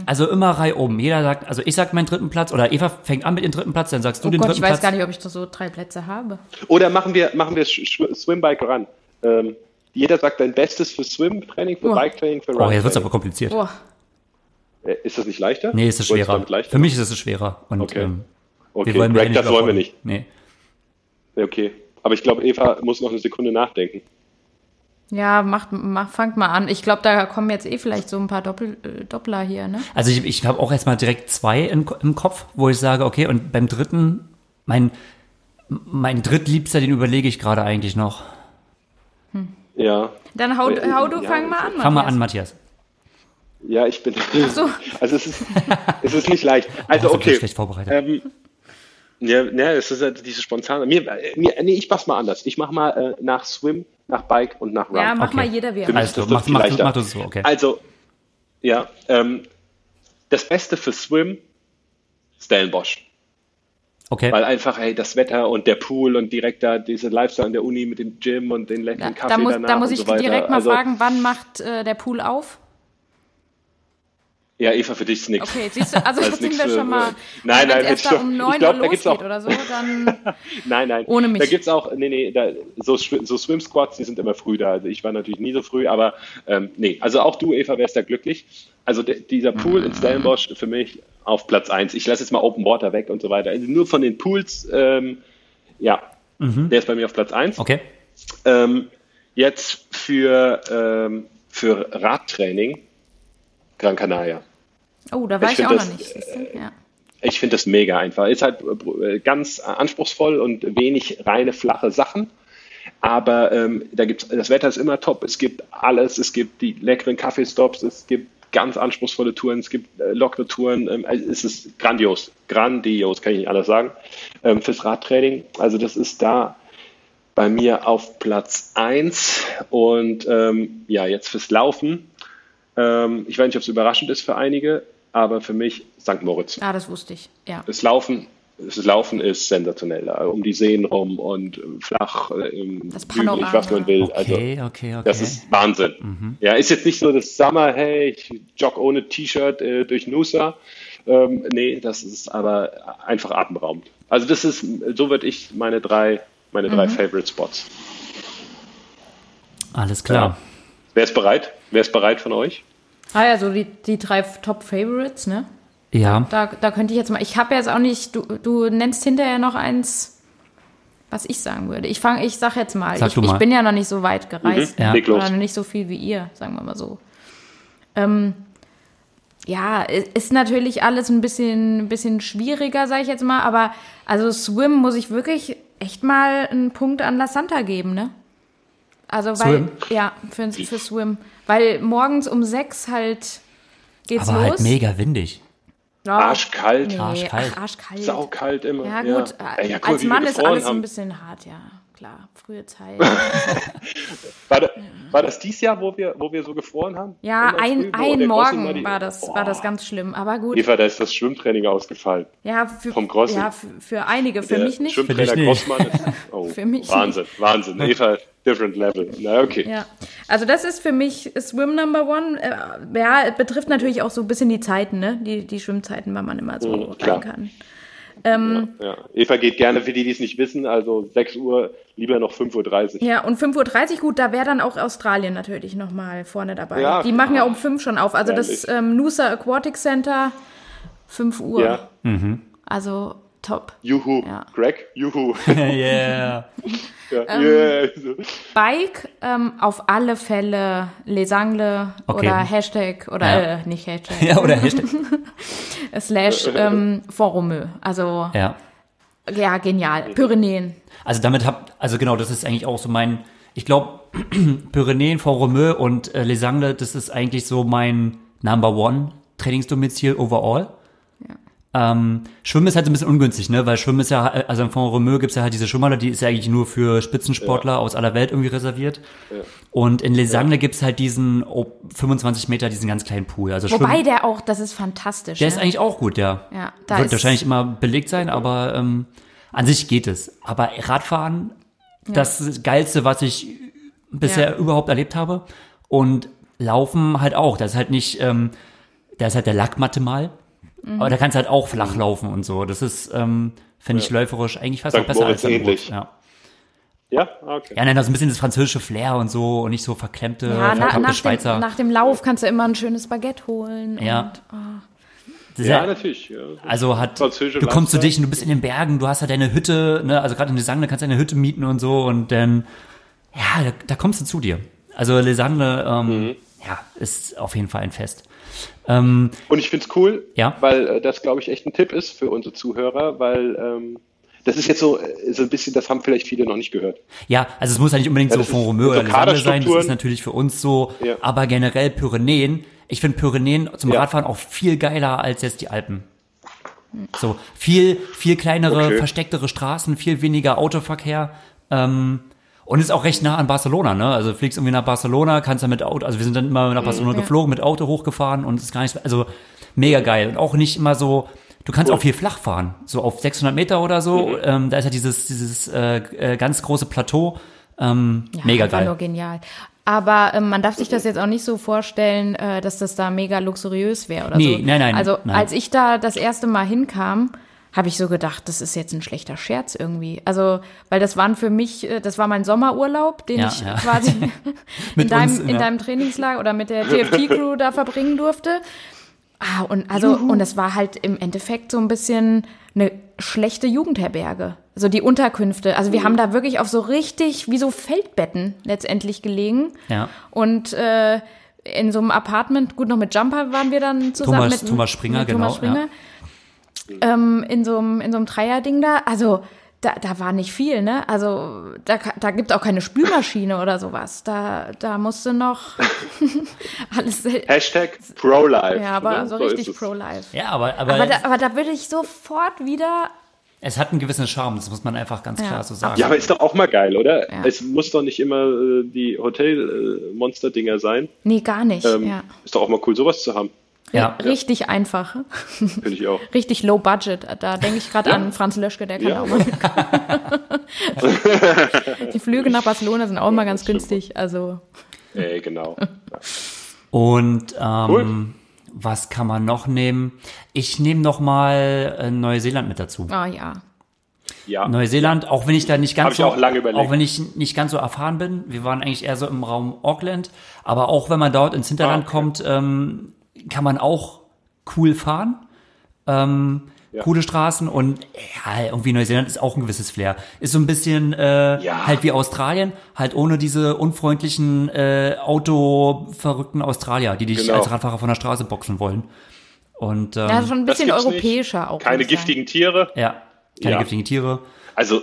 Also immer Reihe oben. Jeder sagt, also ich sag meinen dritten Platz oder Eva fängt an mit dem dritten Platz, dann sagst du Oh den Gott, dritten ich weiß Platz. gar nicht, ob ich so drei Plätze habe. Oder machen wir, machen wir Swimbike ran. Ähm, jeder sagt dein Bestes für Swim-Training, für Oh. Bike-Training, für Oh, jetzt wird's aber Run-Training. kompliziert. Boah, Äh, Ist das nicht leichter? Nee, ist es schwerer. Für mich ist es schwerer. Und Okay. ähm, Okay, wir wollen Greg, das wollen wir nicht. Nee. Okay. Aber ich glaube, Eva muss noch eine Sekunde nachdenken. ja, macht, mach, fangt mal an. Ich glaube, da kommen jetzt eh vielleicht so ein paar Doppel, äh, Doppler hier, ne? Also ich, ich habe auch erstmal direkt zwei in, im Kopf, wo ich sage, okay, und beim dritten, mein, mein drittliebster, den überlege ich gerade eigentlich noch. Ja. Dann hau, Äh, hau du, ja, fang mal an. Fang mal Matthias. an, Matthias. Ja, ich bin. so. Also es ist, es ist nicht leicht. Also Oh, okay. schlecht vorbereitet. Ähm, ja, ja, es ist halt diese spontane. Mir, mir, nee, ich mach's mal anders. Ich mach mal äh, nach Swim, nach Bike und nach Run. Ja, mach Okay. mal jeder wie er. Also, das mach, mach, mach du es so, okay. Also, ja, ähm, das Beste für Swim, Stellenbosch. Okay. Weil einfach, hey, das Wetter und der Pool und direkt da diese Lifestyle an der Uni mit dem Gym und den leckeren Ja, Kaffee da muss, danach da muss ich so direkt mal also, fragen, wann macht äh, der Pool auf? Ja, Eva, für dich ist nichts. Okay, siehst du, also Als jetzt sind wir schon mal. Nein, wenn nein, es erst ich da um ich 9 glaub, Uhr losgeht auch- oder so, dann. Nein, nein. Ohne mich. Da gibt's auch, nee, nee, da, so, so Swim Squats, die sind immer früh da. Also ich war natürlich nie so früh, aber ähm, nee, also auch du, Eva, wärst da glücklich. Also de, dieser Pool in Stellenbosch für mich auf Platz eins. Ich lasse jetzt mal Open Water weg und so weiter. Also nur von den Pools, ähm, ja, der ist bei mir auf Platz eins. Okay. Ähm, jetzt für, ähm, für Radtraining Gran Canaria. Oh, da war Ich ich, auch find noch das, nicht. du? Ja. Ich finde das mega einfach. Ist halt äh, ganz anspruchsvoll und wenig reine flache Sachen. Aber ähm, da gibt's, das Wetter ist immer top. Es gibt alles. Es gibt die leckeren Kaffeestops. Es gibt ganz anspruchsvolle Touren. Es gibt äh, lockere Touren. Ähm, es ist grandios. Grandios, kann ich nicht anders sagen. Ähm, fürs Radtraining. Also das ist da bei mir auf Platz eins Und ähm, ja, jetzt fürs Laufen. Ähm, ich weiß nicht, ob es überraschend ist für einige, aber für mich St. Moritz. Ah, das wusste ich. Ja. Das Laufen, das Laufen ist sensationell. Um die Seen rum und äh, flach, äh, im Das Panorama. was man will. Also, Okay, okay, okay. das ist Wahnsinn. Ja, ist jetzt nicht so das Summer, hey, ich jogge ohne T-Shirt äh, durch Nusa. Ähm, nee, das ist aber einfach atemberaubend. Also das ist, so würde ich meine drei, meine drei Favorite Spots. Alles klar. Wer ist bereit? Wer ist bereit von euch? Ah ja, so die, die drei Top-Favorites, ne? Ja. Da, da könnte ich jetzt mal. Ich habe jetzt auch nicht. Du, du nennst hinterher noch eins, was ich sagen würde. Ich fange, ich sag jetzt mal. Sag ich, du mal. ich bin ja noch nicht so weit gereist. Mhm. ne? Leg los. Oder noch nicht so viel wie ihr, sagen wir mal so. Ähm, ja, ist natürlich alles ein bisschen, ein bisschen schwieriger, sage ich jetzt mal. Aber also Swim muss ich wirklich echt mal einen Punkt an La Santa geben, ne? Also weil, Swim? ja, für, für Swim. Weil morgens um sechs halt geht's Aber los. halt mega windig. Ja, Arschkalt. Nee, Arschkalt. Ach, arschkalt. Saukalt immer. Ja, gut. Ey, ja, guck, Als wie wir Mann ist alles haben. ein bisschen hart, ja. Klar, frühe Zeit. War, da, war das dieses Jahr, wo wir, wo wir so gefroren haben? Ja, ein, ein Morgen mal die- war das, Boah. war das ganz schlimm. Aber gut. Eva, da ist das Schwimmtraining ausgefallen. Ja, für, vom ja, für, für einige, für Der mich nicht. Schwimmtrainer Für nicht. Grossmann ist oh, Für mich Wahnsinn, Wahnsinn. Eva, different level. Na, okay. Ja, also das ist für mich Swim Number One. Äh, ja, es betrifft natürlich auch so ein bisschen die Zeiten, ne? Die, die Schwimmzeiten, wann man immer so Mhm, klar. rein kann. Ähm, Ja. Eva geht gerne, für die, die es nicht wissen, also 6 Uhr, lieber noch 5.30 Uhr. Ja, und 5.30 Uhr, gut, da wäre dann auch Australien natürlich nochmal vorne dabei. Ja, die machen ja um 5 schon auf. Also das Ehrlich. ähm, Noosa Aquatic Center, 5 Uhr. Ja. Also top. Juhu. Ja. Greg, juhu. yeah. ja. Ähm, yeah. Bike ähm, auf alle Fälle Les Angles Okay. oder Hashtag oder Ja. äh, nicht Hashtag, Ja, oder Hashtag. slash ähm, Romeu. Also Ja. ja, genial. Pyrenäen. Also damit habt, also genau, das ist eigentlich auch so mein, ich glaube, Pyrenäen, Romeu und äh, Les Angles, das ist eigentlich so mein Number One Trainingsdomizil overall. Ähm, Schwimmen ist halt so ein bisschen ungünstig, ne? Weil Schwimmen ist ja, also in Font Romeu gibt's ja halt diese Schwimmhalle, die ist ja eigentlich nur für Spitzensportler aus aller Welt irgendwie reserviert. Und in Les Angles gibt's halt diesen oh, 25 Meter, diesen ganz kleinen Pool. Also Wobei Schwimmen, der auch, das ist fantastisch. der ne? ist eigentlich auch gut, ja. Ja, da Wird ist- wahrscheinlich immer belegt sein, aber ähm, An sich geht es. Aber Radfahren, das ist das Geilste, was ich bisher Ja. überhaupt erlebt habe. Und Laufen halt auch. Das ist halt nicht, ähm, da ist halt der Lackmatte mal. Mhm. Aber da kannst du halt auch flach laufen und so. Das ist, ähm, finde ich läuferisch eigentlich fast St. noch besser Moritz als ähnlich. Ja. Ja, Ah, okay. ja, nein, das ist ein bisschen das französische Flair und so und nicht so verklemmte, Ja, na, verkappte nach, Schweizer. dem, nach dem Lauf kannst du immer ein schönes Baguette holen. Ja. Und, oh. Das ist Ja, natürlich. Ja. Also hat, du kommst zu dich und du bist in den Bergen, du hast ja deine Hütte, ne, also gerade in Lesangne kannst du eine Hütte mieten und so und dann, ja, da, da kommst du zu dir. Also Lesangne, ähm, Mhm. ja, ist auf jeden Fall ein Fest. Ähm, Und ich finde es cool, Ja. weil äh, das, glaube ich, echt ein Tipp ist für unsere Zuhörer, weil ähm, das ist jetzt so, äh, so ein bisschen, das haben vielleicht viele noch nicht gehört. ja, also es muss ja nicht unbedingt Ja, so von ist Romeo oder so Lesangne sein, das ist natürlich für uns so, Ja. aber generell Pyrenäen, ich finde Pyrenäen zum Ja. Radfahren auch viel geiler als jetzt die Alpen. So, viel, viel kleinere, Okay. verstecktere Straßen, viel weniger Autoverkehr. Ähm, und ist auch recht nah an Barcelona, ne? Also fliegst irgendwie nach Barcelona, kannst dann mit Auto, also wir sind dann immer nach Barcelona Ja. geflogen, mit Auto hochgefahren und es ist gar nicht, also mega geil. Und auch nicht immer so, du kannst Cool. auch viel flach fahren, so auf 600 Meter oder so. Ähm, da ist ja dieses, dieses äh, äh, ganz große Plateau. Ähm, Ja, mega geil. genial. Aber ähm, man darf sich das jetzt auch nicht so vorstellen, äh, dass das da mega luxuriös wäre oder Nee, so. nein, nein, Also nein. als ich da das erste Mal hinkam, habe ich so gedacht, das ist jetzt ein schlechter Scherz irgendwie. Also, weil das waren für mich, äh, das war mein Sommerurlaub, den Ja, ich ja. quasi in, deinem, uns, in ja. deinem Trainingslager oder mit der TFT-Crew da verbringen durfte. Ah, und also, und es war halt im Endeffekt so ein bisschen eine schlechte Jugendherberge. Also die Unterkünfte. Also wir haben da wirklich auf so richtig, wie so Feldbetten letztendlich gelegen. Ja. Und äh, in so einem Apartment, gut, noch mit Jumper waren wir dann zusammen. Thomas- mit, Thomas Springer, mit Thomas genau, Springer. Ähm, in so einem, in so einem Dreierding da. Also da, da war nicht viel, ne? Also da, da gibt auch keine Spülmaschine oder sowas. Da, da musste noch alles. Hashtag ProLife. Ja, aber ne? so ist richtig es. pro-life. Ja, aber, aber, Aber da, aber da würde ich sofort wieder. es hat einen gewissen Charme, das muss man einfach ganz Ja. klar so sagen. Ja, aber ist doch auch mal geil, oder? Ja. Es muss doch nicht immer äh, die Hotel-Monster-Dinger sein. Nee, gar nicht. Ähm, ja. Ist doch auch mal cool, sowas zu haben. Ja. Richtig einfach. Finde ich auch. Richtig low budget. Da denke ich gerade an Franz Löschke, der kann Ja. auch mal. Die Flüge nach Barcelona sind auch mal ganz stimmt. günstig. Also Ey, genau. Und ähm, Cool. was kann man noch nehmen? Ich nehme noch mal äh, Neuseeland mit dazu. Ah ja. Ja. Neuseeland, auch wenn ich da nicht ganz Hab ich so, auch lange überlegt. auch wenn ich nicht ganz so erfahren bin, wir waren eigentlich eher so im Raum Auckland, aber auch wenn man dort ins Hinterland Ah, okay. kommt, ähm, kann man auch cool fahren. Ähm, Ja. Coole Straßen und ja, irgendwie Neuseeland ist auch ein gewisses Flair. Ist so ein bisschen äh, Ja. halt wie Australien, halt ohne diese unfreundlichen äh, autoverrückten Australier, die dich Genau. als Radfahrer von der Straße boxen wollen. Und ähm, Ja, schon ein bisschen gibt's nicht. europäischer auch. Keine giftigen Tiere. ja, keine Ja. giftigen Tiere. Also,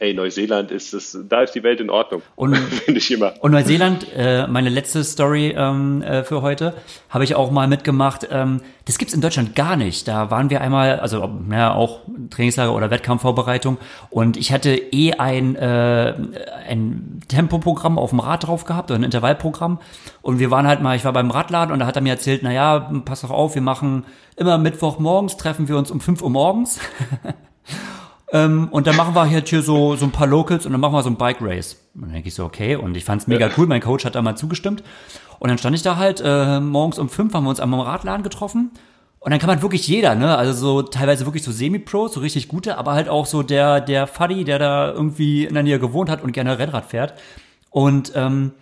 ey, Neuseeland ist es, da ist die Welt in Ordnung. Und Finde ich immer. Und Neuseeland, äh, meine letzte Story ähm, äh, für heute, habe ich auch mal mitgemacht. Ähm, das gibt's in Deutschland gar nicht. Da waren wir einmal, also ja, auch Trainingslager oder Wettkampfvorbereitung. Und ich hatte eh ein, äh, ein Tempoprogramm auf dem Rad drauf gehabt oder ein Intervallprogramm. Und wir waren halt mal, ich war beim Radladen und da hat er mir erzählt, na ja, pass doch auf, wir machen immer Mittwochmorgens, treffen wir uns um 5 Uhr morgens. Ähm, und dann machen wir hier, hier so, so ein paar Locals und dann machen wir so ein Bike Race. Und dann denke ich so, okay. Und ich fand's mega cool. Mein Coach hat da mal zugestimmt. Und dann stand ich da halt, äh, morgens um fünf haben wir uns am Radladen getroffen. Und dann kann man wirklich jeder, ne? Also so teilweise wirklich so Semi-Pro, so richtig gute, aber halt auch so der, der Fuddy, der da irgendwie in der Nähe gewohnt hat und gerne Rennrad fährt. Und ähm,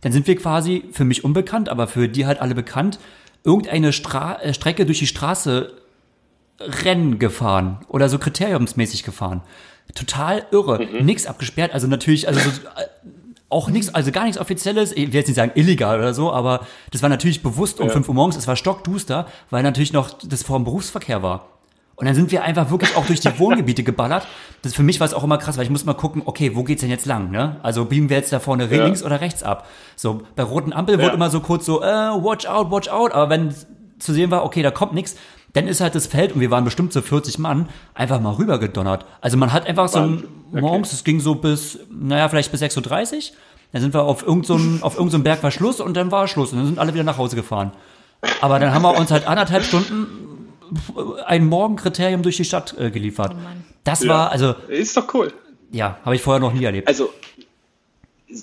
dann sind wir quasi für mich unbekannt, aber für die halt alle bekannt, irgendeine Stra äh, Strecke durch die Straße Rennen gefahren oder so kriteriumsmäßig gefahren. Total irre. Nix abgesperrt, also natürlich, also so, äh, auch nichts, also gar nichts Offizielles, ich will jetzt nicht sagen illegal oder so, aber das war natürlich bewusst um Ja. 5 Uhr morgens, es war stockduster, weil natürlich noch das vor dem Berufsverkehr war. Und dann sind wir einfach wirklich auch durch die Wohngebiete geballert. Das für mich war es auch immer krass, weil ich muss mal gucken, okay, wo geht's denn jetzt lang, ne? Also biegen wir jetzt da vorne Ja. links oder rechts ab? So, bei roten Ampel Ja. wurde immer so kurz so, äh, watch out, watch out, aber wenn zu sehen war, okay, da kommt nichts, dann ist halt das Feld, und wir waren bestimmt so 40 Mann, einfach mal rübergedonnert. Also man hat einfach so ein. Okay. morgens, es ging so bis, naja, vielleicht bis 6.30 Uhr, dann sind wir auf irgendeinem so auf irgendeinem Berg war Schluss und dann war Schluss und dann sind alle wieder nach Hause gefahren. Aber dann haben wir uns halt anderthalb Stunden ein Morgenkriterium durch die Stadt äh, geliefert. Oh. Das Ja. war, also, Ist doch cool. ja, habe ich vorher noch nie erlebt. Also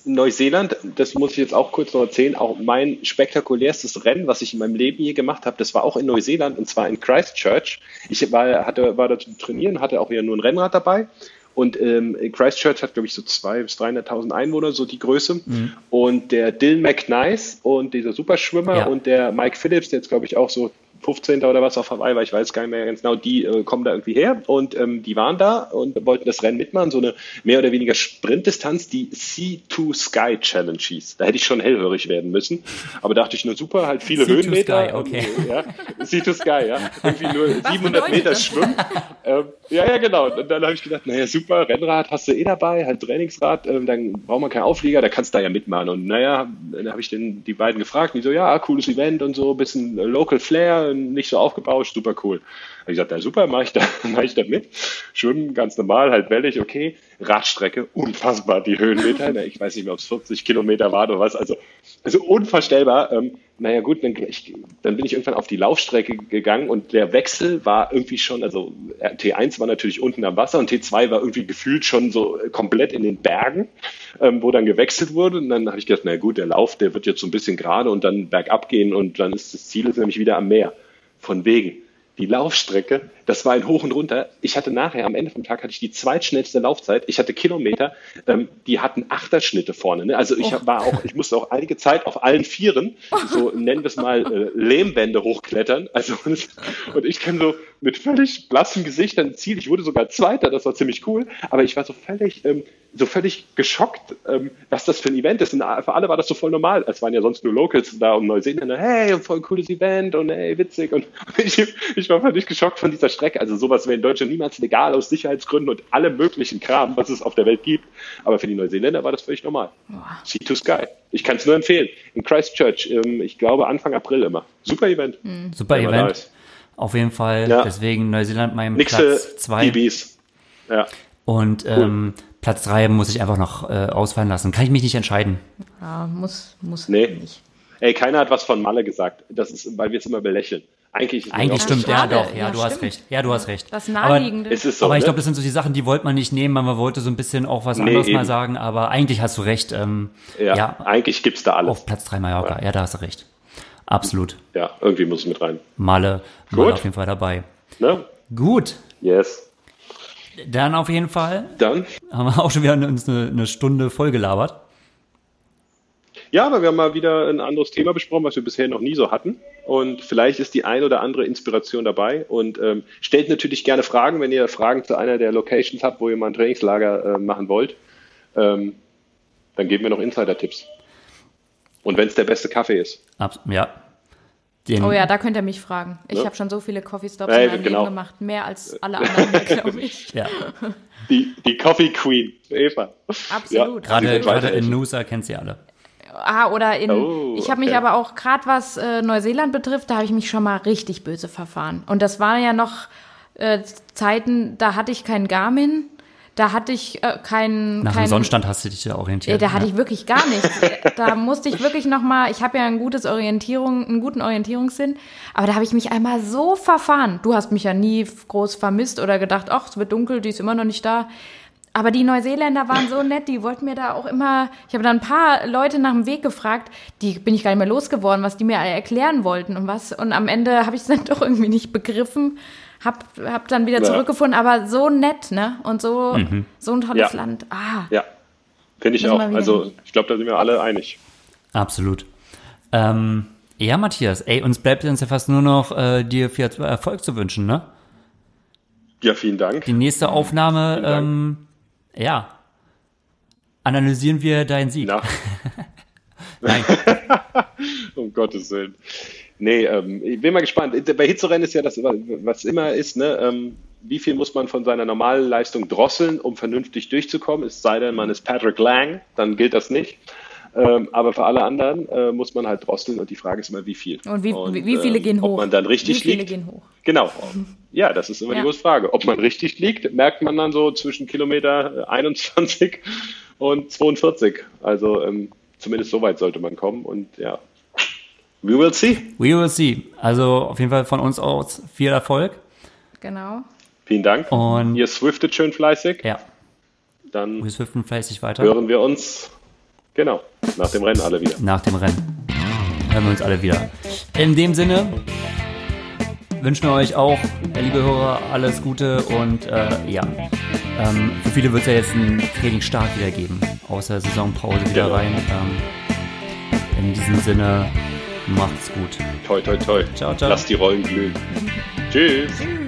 Neuseeland, das muss ich jetzt auch kurz noch erzählen, auch mein spektakulärstes Rennen, was ich in meinem Leben je gemacht habe, das war auch in Neuseeland und zwar in Christchurch. Ich war, hatte, war da zum Trainieren, hatte auch wieder nur ein Rennrad dabei. Und ähm, Christchurch hat, glaube ich, so 200.000 bis 300.000 Einwohner, so die Größe. Und der Dylan McNice und dieser Superschwimmer Ja. und der Mike Phillips, der jetzt, glaube ich, auch so 15. oder was auf Hawaii war, ich weiß gar nicht mehr ganz genau, die äh, kommen da irgendwie her und ähm, die waren da und wollten das Rennen mitmachen, so eine mehr oder weniger Sprintdistanz, die Sea to Sky Challenge hieß. Da hätte ich schon hellhörig werden müssen, aber dachte ich nur super, halt viele Sea to Höhenmeter. Sky, okay. Und, äh, ja, sea to Sky, ja. Irgendwie nur 700 bedeutet Meter das? schwimmen. ähm, ja, ja, genau. Und dann habe ich gedacht, naja, super, Rennrad hast du eh dabei, halt Trainingsrad, ähm, dann braucht man keinen Auflieger, da kannst du da ja mitmachen. Und naja, dann habe ich den, die beiden gefragt, die so, ja, cooles Event und so, bisschen Local Flair, nicht so aufgebauscht, super cool. Hab ich gesagt, na super, mache ich, da, mach ich da mit. Schwimmen ganz normal, halt wellig, okay. Radstrecke, unfassbar, die Höhenmeter. Na, ich weiß nicht mehr, ob es 40 Kilometer waren oder was. Also, also unvorstellbar. Ähm, naja gut, dann, ich, dann bin ich irgendwann auf die Laufstrecke gegangen und der Wechsel war irgendwie schon, also T1 war natürlich unten am Wasser und T2 war irgendwie gefühlt schon so komplett in den Bergen, ähm, wo dann gewechselt wurde. Und dann habe ich gedacht, na gut, der Lauf, der wird jetzt so ein bisschen gerade und dann bergab gehen und dann ist das Ziel ist nämlich wieder am Meer. Von wegen. Die Laufstrecke, das war ein Hoch und Runter. Ich hatte nachher, am Ende vom Tag, hatte ich die zweitschnellste Laufzeit. Ich hatte Kilometer, ähm, die hatten Achterschnitte vorne. Ne? Also ich Oh. war auch, ich musste auch einige Zeit auf allen Vieren, so nennen wir es mal, äh, Lehmwände hochklettern. Also und ich kam so mit völlig blassem Gesicht ans Ziel. Ich wurde sogar Zweiter, das war ziemlich cool. Aber ich war so völlig, ähm, so völlig geschockt, ähm, was das für ein Event ist. Und für alle war das so voll normal. Es waren ja sonst nur Locals da um Neuseeländer. Hey, voll cooles Event und hey, witzig. Und ich, ich war völlig geschockt von dieser Strecke. Also sowas wäre in Deutschland niemals legal aus Sicherheitsgründen und allem möglichen Kram, was es auf der Welt gibt. Aber für die Neuseeländer war das völlig normal. Sea to Sky. Ich kann es nur empfehlen. In Christchurch, ähm, ich glaube Anfang April immer. Super Event. Super man da Event. Auf jeden Fall. Ja. Deswegen Neuseeland mein Nix Platz zwei DBs. Ja. Und ähm, Platz drei muss ich einfach noch äh, ausfallen lassen. Kann ich mich nicht entscheiden. Ja, muss, muss Nee. nicht. Ey, keiner hat was von Malle gesagt. Das ist, weil wir es immer belächeln. Eigentlich Eigentlich stimmt, ja, doch. Ja, Ja, du hast stimmt. recht. Ja, du hast recht. Das Aber- Naheliegende. Es ist so, aber ich ne? glaube, das sind so die Sachen, die wollte man nicht nehmen, weil man wollte so ein bisschen auch was Nee, anderes mal eben. sagen. Aber eigentlich hast du recht. Ähm, ja, ja, eigentlich gibt's da alles. auf Platz drei Mallorca. Ja, da hast du recht. Absolut. Ja, irgendwie muss es mit rein. Malle, Malle Gut. auf jeden Fall dabei. Ne? Gut. Yes. Dann auf jeden Fall Dann. haben wir auch schon wieder uns eine, eine Stunde voll gelabert. Ja, aber wir haben mal wieder ein anderes Thema besprochen, was wir bisher noch nie so hatten. Und vielleicht ist die ein oder andere Inspiration dabei. Und ähm, stellt natürlich gerne Fragen, wenn ihr Fragen zu einer der Locations habt, wo ihr mal ein Trainingslager äh, machen wollt. Ähm, dann geben wir noch Insider-Tipps. Und wenn es der beste Kaffee ist. Abs ja. Den, Oh ja, da könnt ihr mich fragen. Ich Ne? habe schon so viele Coffee Stops Ey, in meinem genau. Leben gemacht. Mehr als alle anderen glaube ich. ja. Die, die Coffee Queen, Eva. Absolut. Sie Gerade, gerade in. Nusa kennt sie alle. Ah, oder in. Oh, ich habe mich okay. aber auch, gerade was äh, Neuseeland betrifft, da habe ich mich schon mal richtig böse verfahren. Und das waren ja noch äh, Zeiten, da hatte ich kein Garmin, da hatte ich äh, kein. Nach kein, dem Sonnenstand hast du dich ja Ja, orientiert. da hatte ja. ich wirklich gar nichts. da musste ich wirklich noch mal, ich habe ja ein gutes Orientierung, einen guten Orientierungssinn, aber da habe ich mich einmal so verfahren. Du hast mich ja nie groß vermisst oder gedacht, ach, es wird dunkel, die ist immer noch nicht da. Aber die Neuseeländer waren so nett, die wollten mir da auch immer, ich habe dann ein paar Leute nach dem Weg gefragt, die bin ich gar nicht mehr losgeworden, was die mir erklären wollten und was. Und am Ende habe ich es dann doch irgendwie nicht begriffen, hab, hab dann wieder Ja. zurückgefunden, aber so nett, ne? Und so, so ein tolles Ja. Land. Ah, Ja, finde ich auch. Also ich glaube, da sind wir alle einig. Absolut. Ähm, ja, Matthias, ey, uns bleibt uns ja fast nur noch, äh, dir viel Erfolg zu wünschen, ne? Ja, vielen Dank. Die nächste Aufnahme, ähm, ja, analysieren wir deinen Sieg. Na, Nein, um Gottes Willen. Nee, ähm, ich bin mal gespannt. Bei Hitzerennen ist ja das, was immer ist, ne? Ähm, wie viel muss man von seiner normalen Leistung drosseln, um vernünftig durchzukommen? Es sei denn, man ist Patrick Lang, dann gilt das nicht. Ähm, aber für alle anderen äh, muss man halt drosseln und die Frage ist immer, wie viel. Und wie, wie, wie viele ähm, gehen hoch? Ob man dann richtig wie viele liegt. gehen hoch? Genau. Ja, das ist immer Ja. die große Frage. Ob man richtig liegt, merkt man dann so zwischen Kilometer 21 und 42. Also ähm, zumindest so weit sollte man kommen und ja. We will see. we will see. Also auf jeden Fall von uns aus viel Erfolg. Genau. Vielen Dank. Und Ihr swiftet schön fleißig. ja, Dann wir swiften fleißig weiter. hören wir uns, genau, nach dem Rennen alle wieder. Nach dem Rennen. Hören wir uns alle wieder. In dem Sinne wünschen wir euch auch, liebe Hörer, alles Gute und äh, ja. Ähm, für viele wird es ja jetzt einen Trainingsstart wieder geben. Außer Saisonpause wieder Genau. rein. Ähm, in diesem Sinne, Macht's gut. Toi, toi, toi. Ciao, ciao. Lass die Rollen glühen. Tschüss. Tschüss.